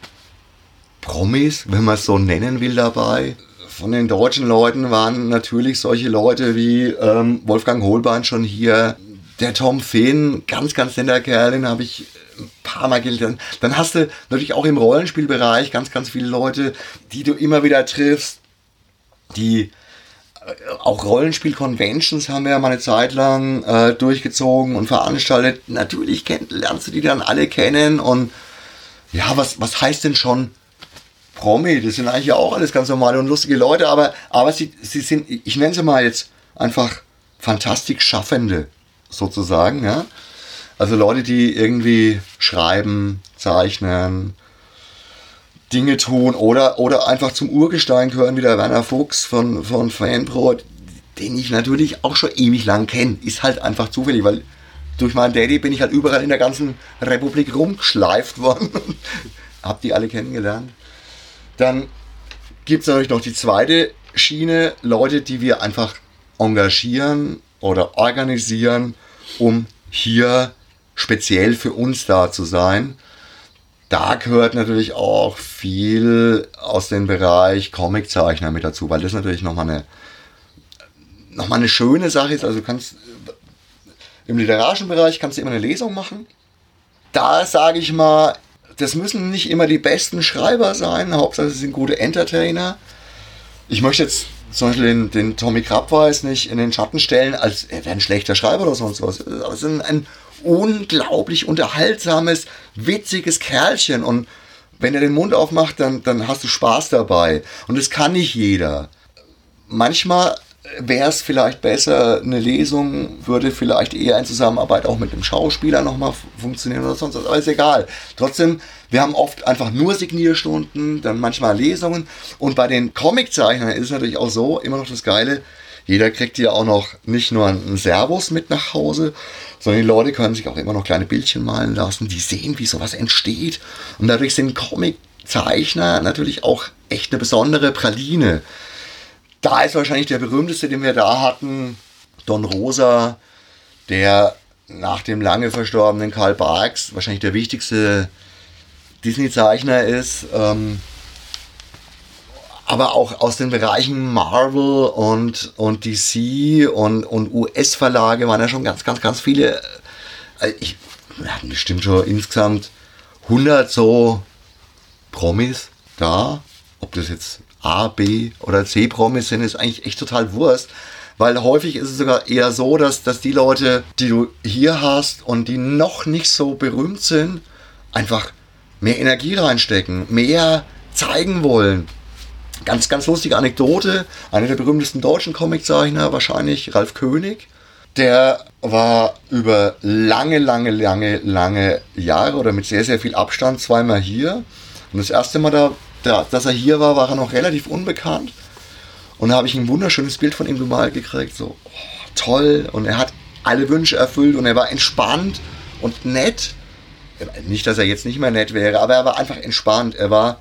Promis, wenn man es so nennen will, dabei. Von den deutschen Leuten waren natürlich solche Leute wie ähm, Wolfgang Holbein schon hier. Der Tom Finn, ganz, ganz netter Kerl, den habe ich ein paar Mal gelernt. Dann hast du natürlich auch im Rollenspielbereich ganz, ganz viele Leute, die du immer wieder triffst, die äh, auch Rollenspiel-Conventions haben wir ja mal eine Zeit lang äh, durchgezogen und veranstaltet. Natürlich kenn, lernst du die dann alle kennen und ja, was, was heißt denn schon Promi? Das sind eigentlich auch alles ganz normale und lustige Leute, aber, aber sie, sie sind, ich nenne sie mal jetzt einfach fantastisch Schaffende sozusagen, ja. Also Leute, die irgendwie schreiben, zeichnen, Dinge tun oder, oder einfach zum Urgestein gehören, wie der Werner Fuchs von, von Fanpro, den ich natürlich auch schon ewig lang kenne. Ist halt einfach zufällig, weil durch meinen Daddy bin ich halt überall in der ganzen Republik rumgeschleift worden. Hab die alle kennengelernt. Dann gibt es natürlich noch die zweite Schiene, Leute, die wir einfach engagieren oder organisieren, um hier speziell für uns da zu sein da gehört natürlich auch viel aus dem Bereich Comiczeichner mit dazu, weil das natürlich nochmal eine, noch eine schöne Sache ist. Also du kannst im literarischen Bereich kannst du immer eine Lesung machen. Da sage ich mal, das müssen nicht immer die besten Schreiber sein, Hauptsache sie sind gute Entertainer. Ich möchte jetzt zum Beispiel den, den Tommy Krabweis nicht in den Schatten stellen, als er wäre ein schlechter Schreiber oder sonst was. Aber es ist ein unglaublich unterhaltsames, witziges Kerlchen und wenn er den Mund aufmacht, dann, dann hast du Spaß dabei. Und das kann nicht jeder. Manchmal wäre es vielleicht besser, eine Lesung würde vielleicht eher in Zusammenarbeit auch mit einem Schauspieler nochmal funktionieren oder sonst was, aber ist egal. Trotzdem, wir haben oft einfach nur Signierstunden, dann manchmal Lesungen und bei den Comiczeichnern ist es natürlich auch so, immer noch das Geile, jeder kriegt ja auch noch nicht nur einen Servus mit nach Hause, sondern die Leute können sich auch immer noch kleine Bildchen malen lassen, die sehen, wie sowas entsteht. Und dadurch sind Comiczeichner natürlich auch echt eine besondere Praline. Da ist wahrscheinlich der berühmteste, den wir da hatten, Don Rosa, der nach dem lange verstorbenen Karl Barks wahrscheinlich der wichtigste Disney-Zeichner ist. Ähm, aber auch aus den Bereichen Marvel und, und DC und, und US-Verlage waren ja schon ganz, ganz, ganz viele. Äh, ich, wir hatten bestimmt schon insgesamt 100 so Promis da. Ob das jetzt A, B oder C Promis sind, ist eigentlich echt total Wurst. Weil häufig ist es sogar eher so, dass, dass die Leute, die du hier hast und die noch nicht so berühmt sind, einfach mehr Energie reinstecken, mehr zeigen wollen. Ganz, ganz lustige Anekdote. Einer der berühmtesten deutschen Comiczeichner, wahrscheinlich Ralf König. Der war über lange, lange, lange, lange Jahre oder mit sehr, sehr viel Abstand zweimal hier. Und das erste Mal, da, da, dass er hier war, war er noch relativ unbekannt. Und da habe ich ein wunderschönes Bild von ihm gemalt gekriegt. So oh, toll. Und er hat alle Wünsche erfüllt und er war entspannt und nett. Nicht, dass er jetzt nicht mehr nett wäre, aber er war einfach entspannt. Er war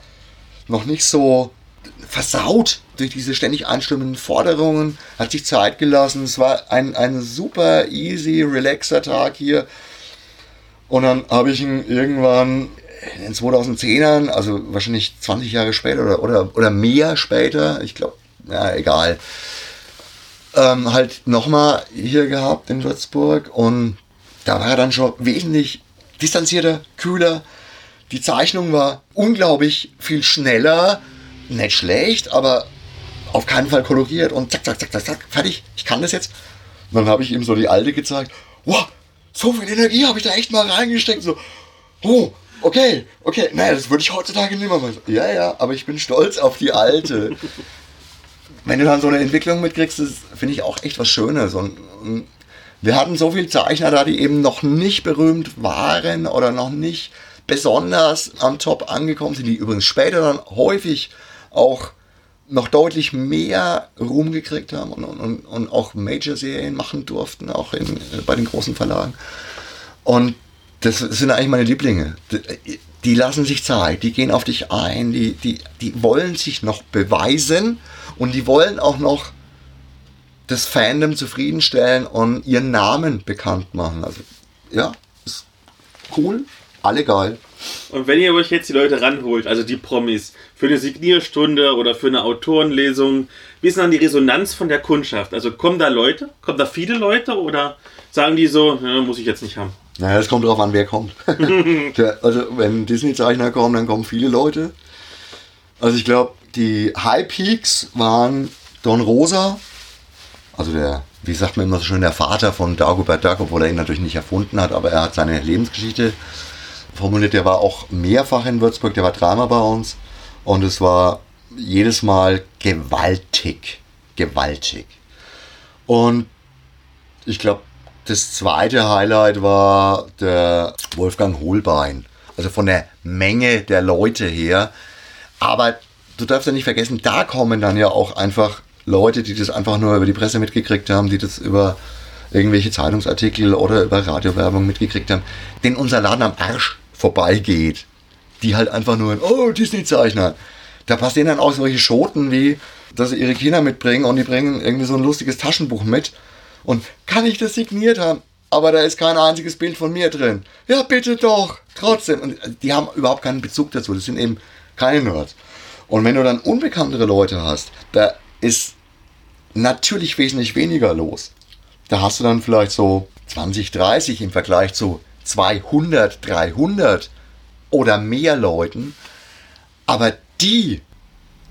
noch nicht so versaut durch diese ständig anstimmenden Forderungen, hat sich Zeit gelassen. Es war ein, ein super easy, relaxer Tag hier. Und dann habe ich ihn irgendwann in den 2010ern, also wahrscheinlich 20 Jahre später oder, oder, oder mehr später, ich glaube, ja, egal, ähm, halt nochmal hier gehabt in Würzburg und da war er dann schon wesentlich distanzierter, kühler. Die Zeichnung war unglaublich viel schneller nicht schlecht, aber auf keinen Fall koloriert und zack, zack, zack, zack, zack, fertig, ich kann das jetzt. Und dann habe ich ihm so die alte gezeigt. Wow, so viel Energie habe ich da echt mal reingesteckt. So, oh, okay, okay, naja, das würde ich heutzutage nicht mehr machen. Ja, ja, aber ich bin stolz auf die alte. Wenn du dann so eine Entwicklung mitkriegst, das finde ich auch echt was Schönes. Und, wir hatten so viele Zeichner da, die eben noch nicht berühmt waren oder noch nicht besonders am Top angekommen sind, die übrigens später dann häufig auch noch deutlich mehr Ruhm gekriegt haben und, und, und auch Major-Serien machen durften, auch in, bei den großen Verlagen. Und das sind eigentlich meine Lieblinge. Die lassen sich Zeit, die gehen auf dich ein, die, die, die wollen sich noch beweisen und die wollen auch noch das Fandom zufriedenstellen und ihren Namen bekannt machen. Also, ja, ist cool, alle geil. Und wenn ihr euch jetzt die Leute ranholt, also die Promis, für eine Signierstunde oder für eine Autorenlesung, wie ist dann die Resonanz von der Kundschaft? Also kommen da Leute? Kommen da viele Leute oder sagen die so, ja, muss ich jetzt nicht haben? Naja, es kommt darauf an, wer kommt. also wenn Disney-Zeichner kommen, dann kommen viele Leute. Also ich glaube, die High Peaks waren Don Rosa, also der, wie sagt man immer so schön, der Vater von Dagobert Duck, obwohl er ihn natürlich nicht erfunden hat, aber er hat seine Lebensgeschichte formuliert. Der war auch mehrfach in Würzburg, der war dreimal bei uns und es war jedes Mal gewaltig, gewaltig. Und ich glaube, das zweite Highlight war der Wolfgang Holbein. Also von der Menge der Leute her. Aber du darfst ja nicht vergessen, da kommen dann ja auch einfach Leute, die das einfach nur über die Presse mitgekriegt haben, die das über irgendwelche Zeitungsartikel oder über Radiowerbung mitgekriegt haben, denen unser Laden am Arsch vorbeigeht. Die halt einfach nur, oh, Disney-Zeichner. Da passieren dann auch solche Schoten wie, dass sie ihre Kinder mitbringen und die bringen irgendwie so ein lustiges Taschenbuch mit. Und kann ich das signiert haben? Aber da ist kein einziges Bild von mir drin. Ja, bitte doch. Trotzdem. Und die haben überhaupt keinen Bezug dazu. Das sind eben keine Nerds. Und wenn du dann unbekanntere Leute hast, da ist natürlich wesentlich weniger los. Da hast du dann vielleicht so 20, 30 im Vergleich zu 200, 300 oder mehr Leuten. Aber die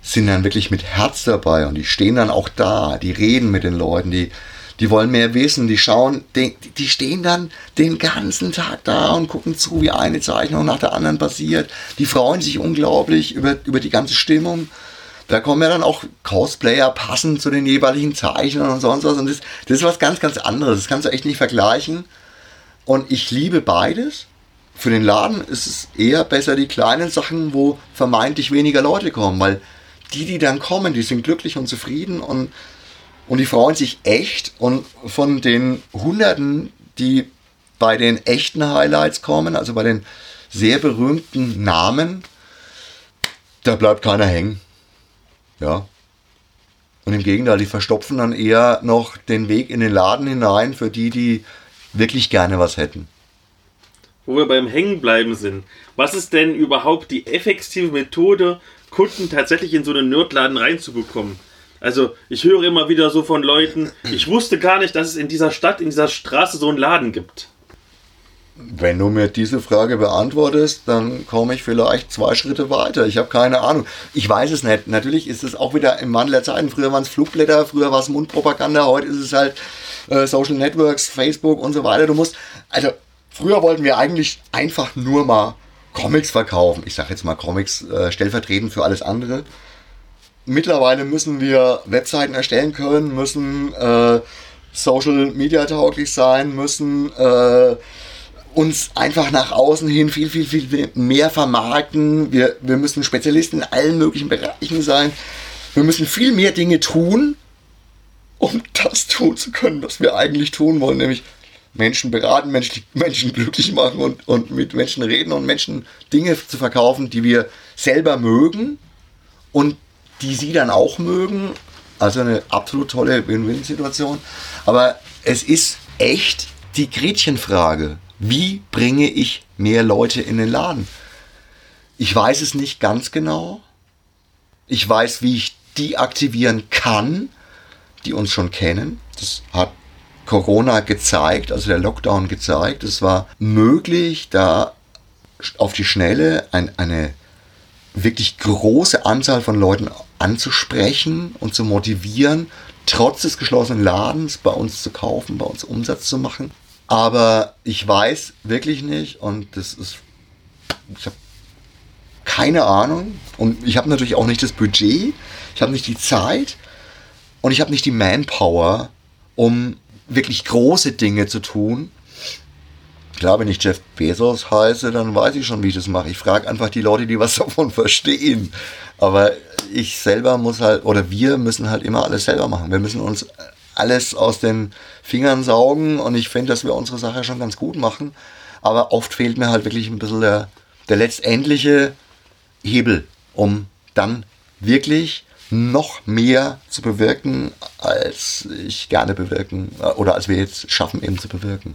sind dann wirklich mit Herz dabei und die stehen dann auch da, die reden mit den Leuten, die, die wollen mehr wissen, die schauen, die, die stehen dann den ganzen Tag da und gucken zu, wie eine Zeichnung nach der anderen passiert. Die freuen sich unglaublich über, über die ganze Stimmung. Da kommen ja dann auch Cosplayer passend zu den jeweiligen Zeichnern und sonst was. Und das, das ist was ganz, ganz anderes. Das kannst du echt nicht vergleichen. Und ich liebe beides. Für den Laden ist es eher besser die kleinen Sachen, wo vermeintlich weniger Leute kommen, weil die, die dann kommen, die sind glücklich und zufrieden und, und die freuen sich echt. Und von den Hunderten, die bei den echten Highlights kommen, also bei den sehr berühmten Namen, da bleibt keiner hängen. Ja. Und im Gegenteil, die verstopfen dann eher noch den Weg in den Laden hinein für die, die wirklich gerne was hätten. Wo wir beim Hängenbleiben sind. Was ist denn überhaupt die effektive Methode, Kunden tatsächlich in so einen Nerdladen reinzubekommen? Also, ich höre immer wieder so von Leuten, ich wusste gar nicht, dass es in dieser Stadt, in dieser Straße so einen Laden gibt. Wenn du mir diese Frage beantwortest, dann komme ich vielleicht zwei Schritte weiter. Ich habe keine Ahnung. Ich weiß es nicht. Natürlich ist es auch wieder im Wandel der Zeiten. Früher waren es Flugblätter, früher war es Mundpropaganda, heute ist es halt äh, Social Networks, Facebook und so weiter. Du musst, also früher wollten wir eigentlich einfach nur mal Comics verkaufen. Ich sage jetzt mal Comics äh, stellvertretend für alles andere. Mittlerweile müssen wir Webseiten erstellen können, müssen äh, Social Media tauglich sein, müssen äh, uns einfach nach außen hin viel, viel, viel mehr vermarkten. Wir, wir müssen Spezialisten in allen möglichen Bereichen sein. Wir müssen viel mehr Dinge tun, um das tun zu können, was wir eigentlich tun wollen, nämlich Menschen beraten, Menschen, Menschen glücklich machen und, und mit Menschen reden und Menschen Dinge zu verkaufen, die wir selber mögen und die sie dann auch mögen. Also eine absolut tolle Win-Win-Situation. Aber es ist echt die Gretchenfrage. Wie bringe ich mehr Leute in den Laden? Ich weiß es nicht ganz genau. Ich weiß, wie ich die aktivieren kann, die uns schon kennen. Das hat Corona gezeigt, also der Lockdown gezeigt. Es war möglich, da auf die Schnelle ein, eine wirklich große Anzahl von Leuten anzusprechen und zu motivieren, trotz des geschlossenen Ladens bei uns zu kaufen, bei uns Umsatz zu machen. Aber ich weiß wirklich nicht und das ist, ich habe keine Ahnung und ich habe natürlich auch nicht das Budget, ich habe nicht die Zeit und ich habe nicht die Manpower, um wirklich große Dinge zu tun. Klar, wenn ich Jeff Bezos heiße, dann weiß ich schon, wie ich das mache. Ich frage einfach die Leute, die was davon verstehen. Aber ich selber muss halt, oder wir müssen halt immer alles selber machen. Wir müssen uns alles aus den Fingern saugen und ich finde, dass wir unsere Sache schon ganz gut machen. Aber oft fehlt mir halt wirklich ein bisschen der, der letztendliche Hebel, um dann wirklich noch mehr zu bewirken, als ich gerne bewirken oder als wir jetzt schaffen eben zu bewirken.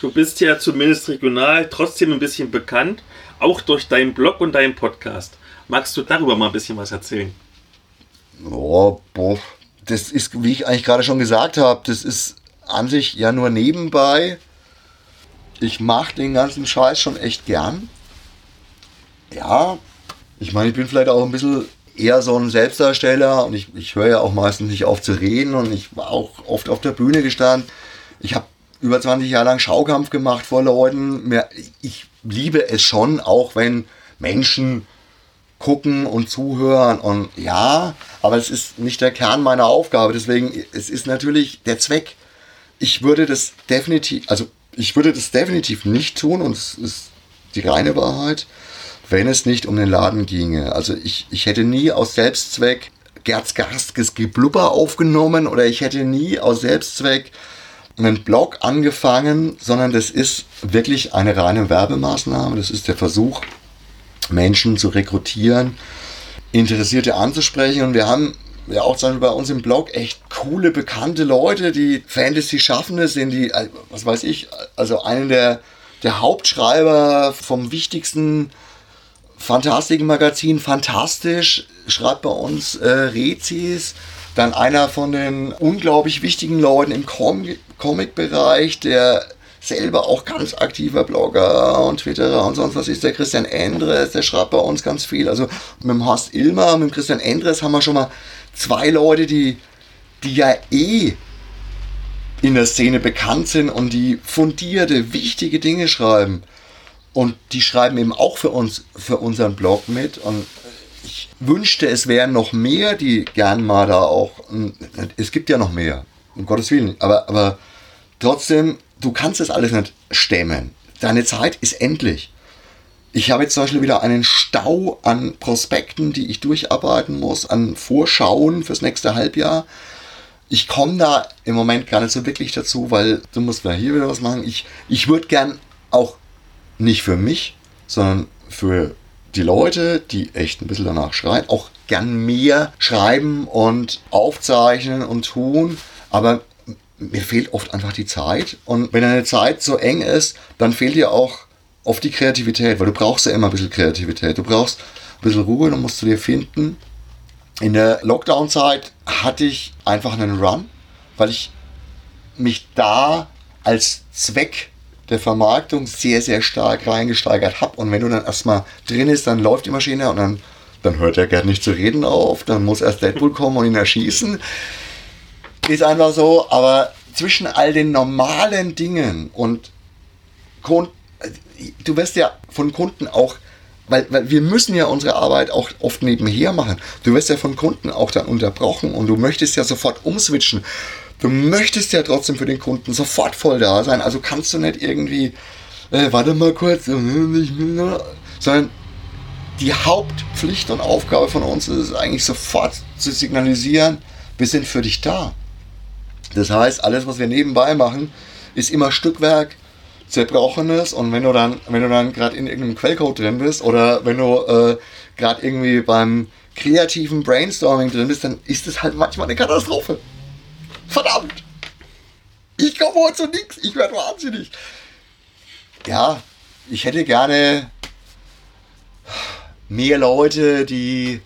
Du bist ja zumindest regional trotzdem ein bisschen bekannt, auch durch deinen Blog und deinen Podcast. Magst du darüber mal ein bisschen was erzählen? Oh, boah. Das ist, wie ich eigentlich gerade schon gesagt habe, das ist an sich ja nur nebenbei. Ich mache den ganzen Scheiß schon echt gern. Ja, ich meine, ich bin vielleicht auch ein bisschen eher so ein Selbstdarsteller und ich, ich höre ja auch meistens nicht auf zu reden und ich war auch oft auf der Bühne gestanden. Ich habe über 20 Jahre lang Schaukampf gemacht vor Leuten. Ich liebe es schon, auch wenn Menschen gucken und zuhören und ja, aber es ist nicht der Kern meiner Aufgabe. Deswegen, es ist natürlich der Zweck. Ich würde das definitiv, also ich würde das definitiv nicht tun und es ist die reine Wahrheit wenn es nicht um den Laden ginge. Also ich, ich hätte nie aus Selbstzweck Gerz Garstges Geblubber aufgenommen oder ich hätte nie aus Selbstzweck einen Blog angefangen, sondern das ist wirklich eine reine Werbemaßnahme. Das ist der Versuch, Menschen zu rekrutieren, Interessierte anzusprechen. Und wir haben ja auch zum Beispiel bei uns im Blog echt coole, bekannte Leute, die Fantasy-Schaffende sind, die, was weiß ich, also einen der, der Hauptschreiber vom wichtigsten Fantastik-Magazin, fantastisch, schreibt bei uns äh, Rezis. Dann einer von den unglaublich wichtigen Leuten im Com Comic-Bereich, der selber auch ganz aktiver Blogger und Twitterer und sonst was ist, der Christian Endres, der schreibt bei uns ganz viel. Also mit dem Horst Ilmer, mit dem Christian Endres haben wir schon mal zwei Leute, die, die ja eh in der Szene bekannt sind und die fundierte, wichtige Dinge schreiben. Und die schreiben eben auch für uns, für unseren Blog mit. Und ich wünschte, es wären noch mehr, die gern mal da auch. Es gibt ja noch mehr, um Gottes Willen. Aber, aber trotzdem, du kannst das alles nicht stemmen. Deine Zeit ist endlich. Ich habe jetzt zum Beispiel wieder einen Stau an Prospekten, die ich durcharbeiten muss, an Vorschauen fürs nächste Halbjahr. Ich komme da im Moment gar nicht so wirklich dazu, weil du musst mal hier wieder was machen. Ich, ich würde gern auch nicht für mich, sondern für die Leute, die echt ein bisschen danach schreien, auch gern mehr schreiben und aufzeichnen und tun. Aber mir fehlt oft einfach die Zeit. Und wenn eine Zeit so eng ist, dann fehlt dir auch oft die Kreativität, weil du brauchst ja immer ein bisschen Kreativität. Du brauchst ein bisschen Ruhe, dann musst du dir finden. In der Lockdown-Zeit hatte ich einfach einen Run, weil ich mich da als Zweck der Vermarktung sehr, sehr stark reingesteigert habe. Und wenn du dann erstmal drin ist, dann läuft die Maschine und dann, dann hört er gern nicht zu reden auf. Dann muss erst Deadpool kommen und ihn erschießen. Ist einfach so, aber zwischen all den normalen Dingen und du wirst ja von Kunden auch, weil, weil wir müssen ja unsere Arbeit auch oft nebenher machen. Du wirst ja von Kunden auch dann unterbrochen und du möchtest ja sofort umswitchen du möchtest ja trotzdem für den Kunden sofort voll da sein. Also kannst du nicht irgendwie, äh, warte mal kurz, sondern die Hauptpflicht und Aufgabe von uns ist es eigentlich sofort zu signalisieren, wir sind für dich da. Das heißt, alles, was wir nebenbei machen, ist immer Stückwerk, zerbrochenes und wenn du dann, wenn du dann gerade in irgendeinem Quellcode drin bist oder wenn du äh, gerade irgendwie beim kreativen Brainstorming drin bist, dann ist es halt manchmal eine Katastrophe. Verdammt! Ich komme heute zu nichts. Ich werde wahnsinnig. Ja, ich hätte gerne mehr Leute, die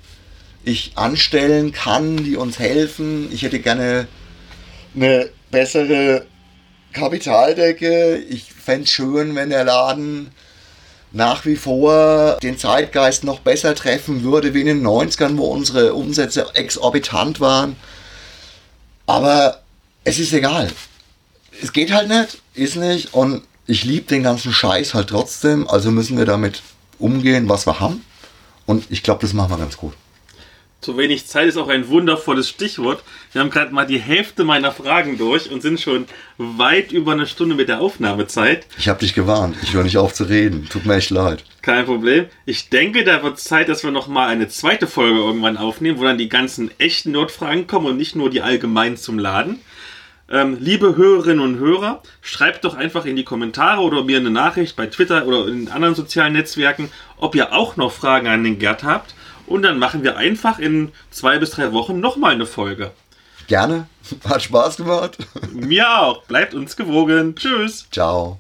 ich anstellen kann, die uns helfen. Ich hätte gerne eine bessere Kapitaldecke. Ich fände es schön, wenn der Laden nach wie vor den Zeitgeist noch besser treffen würde, wie in den 90ern, wo unsere Umsätze exorbitant waren. Aber es ist egal. Es geht halt nicht, ist nicht. Und ich liebe den ganzen Scheiß halt trotzdem. Also müssen wir damit umgehen, was wir haben. Und ich glaube, das machen wir ganz gut. Zu wenig Zeit ist auch ein wundervolles Stichwort. Wir haben gerade mal die Hälfte meiner Fragen durch und sind schon weit über eine Stunde mit der Aufnahmezeit. Ich habe dich gewarnt. Ich höre nicht auf zu reden. Tut mir echt leid. Kein Problem. Ich denke, da wird Zeit, dass wir nochmal eine zweite Folge irgendwann aufnehmen, wo dann die ganzen echten Notfragen kommen und nicht nur die allgemeinen zum Laden. Ähm, liebe Hörerinnen und Hörer, schreibt doch einfach in die Kommentare oder mir eine Nachricht bei Twitter oder in anderen sozialen Netzwerken, ob ihr auch noch Fragen an den Gerd habt und dann machen wir einfach in zwei bis drei Wochen nochmal eine Folge. Gerne. Hat Spaß gemacht. Mir auch. Bleibt uns gewogen. Tschüss. Ciao.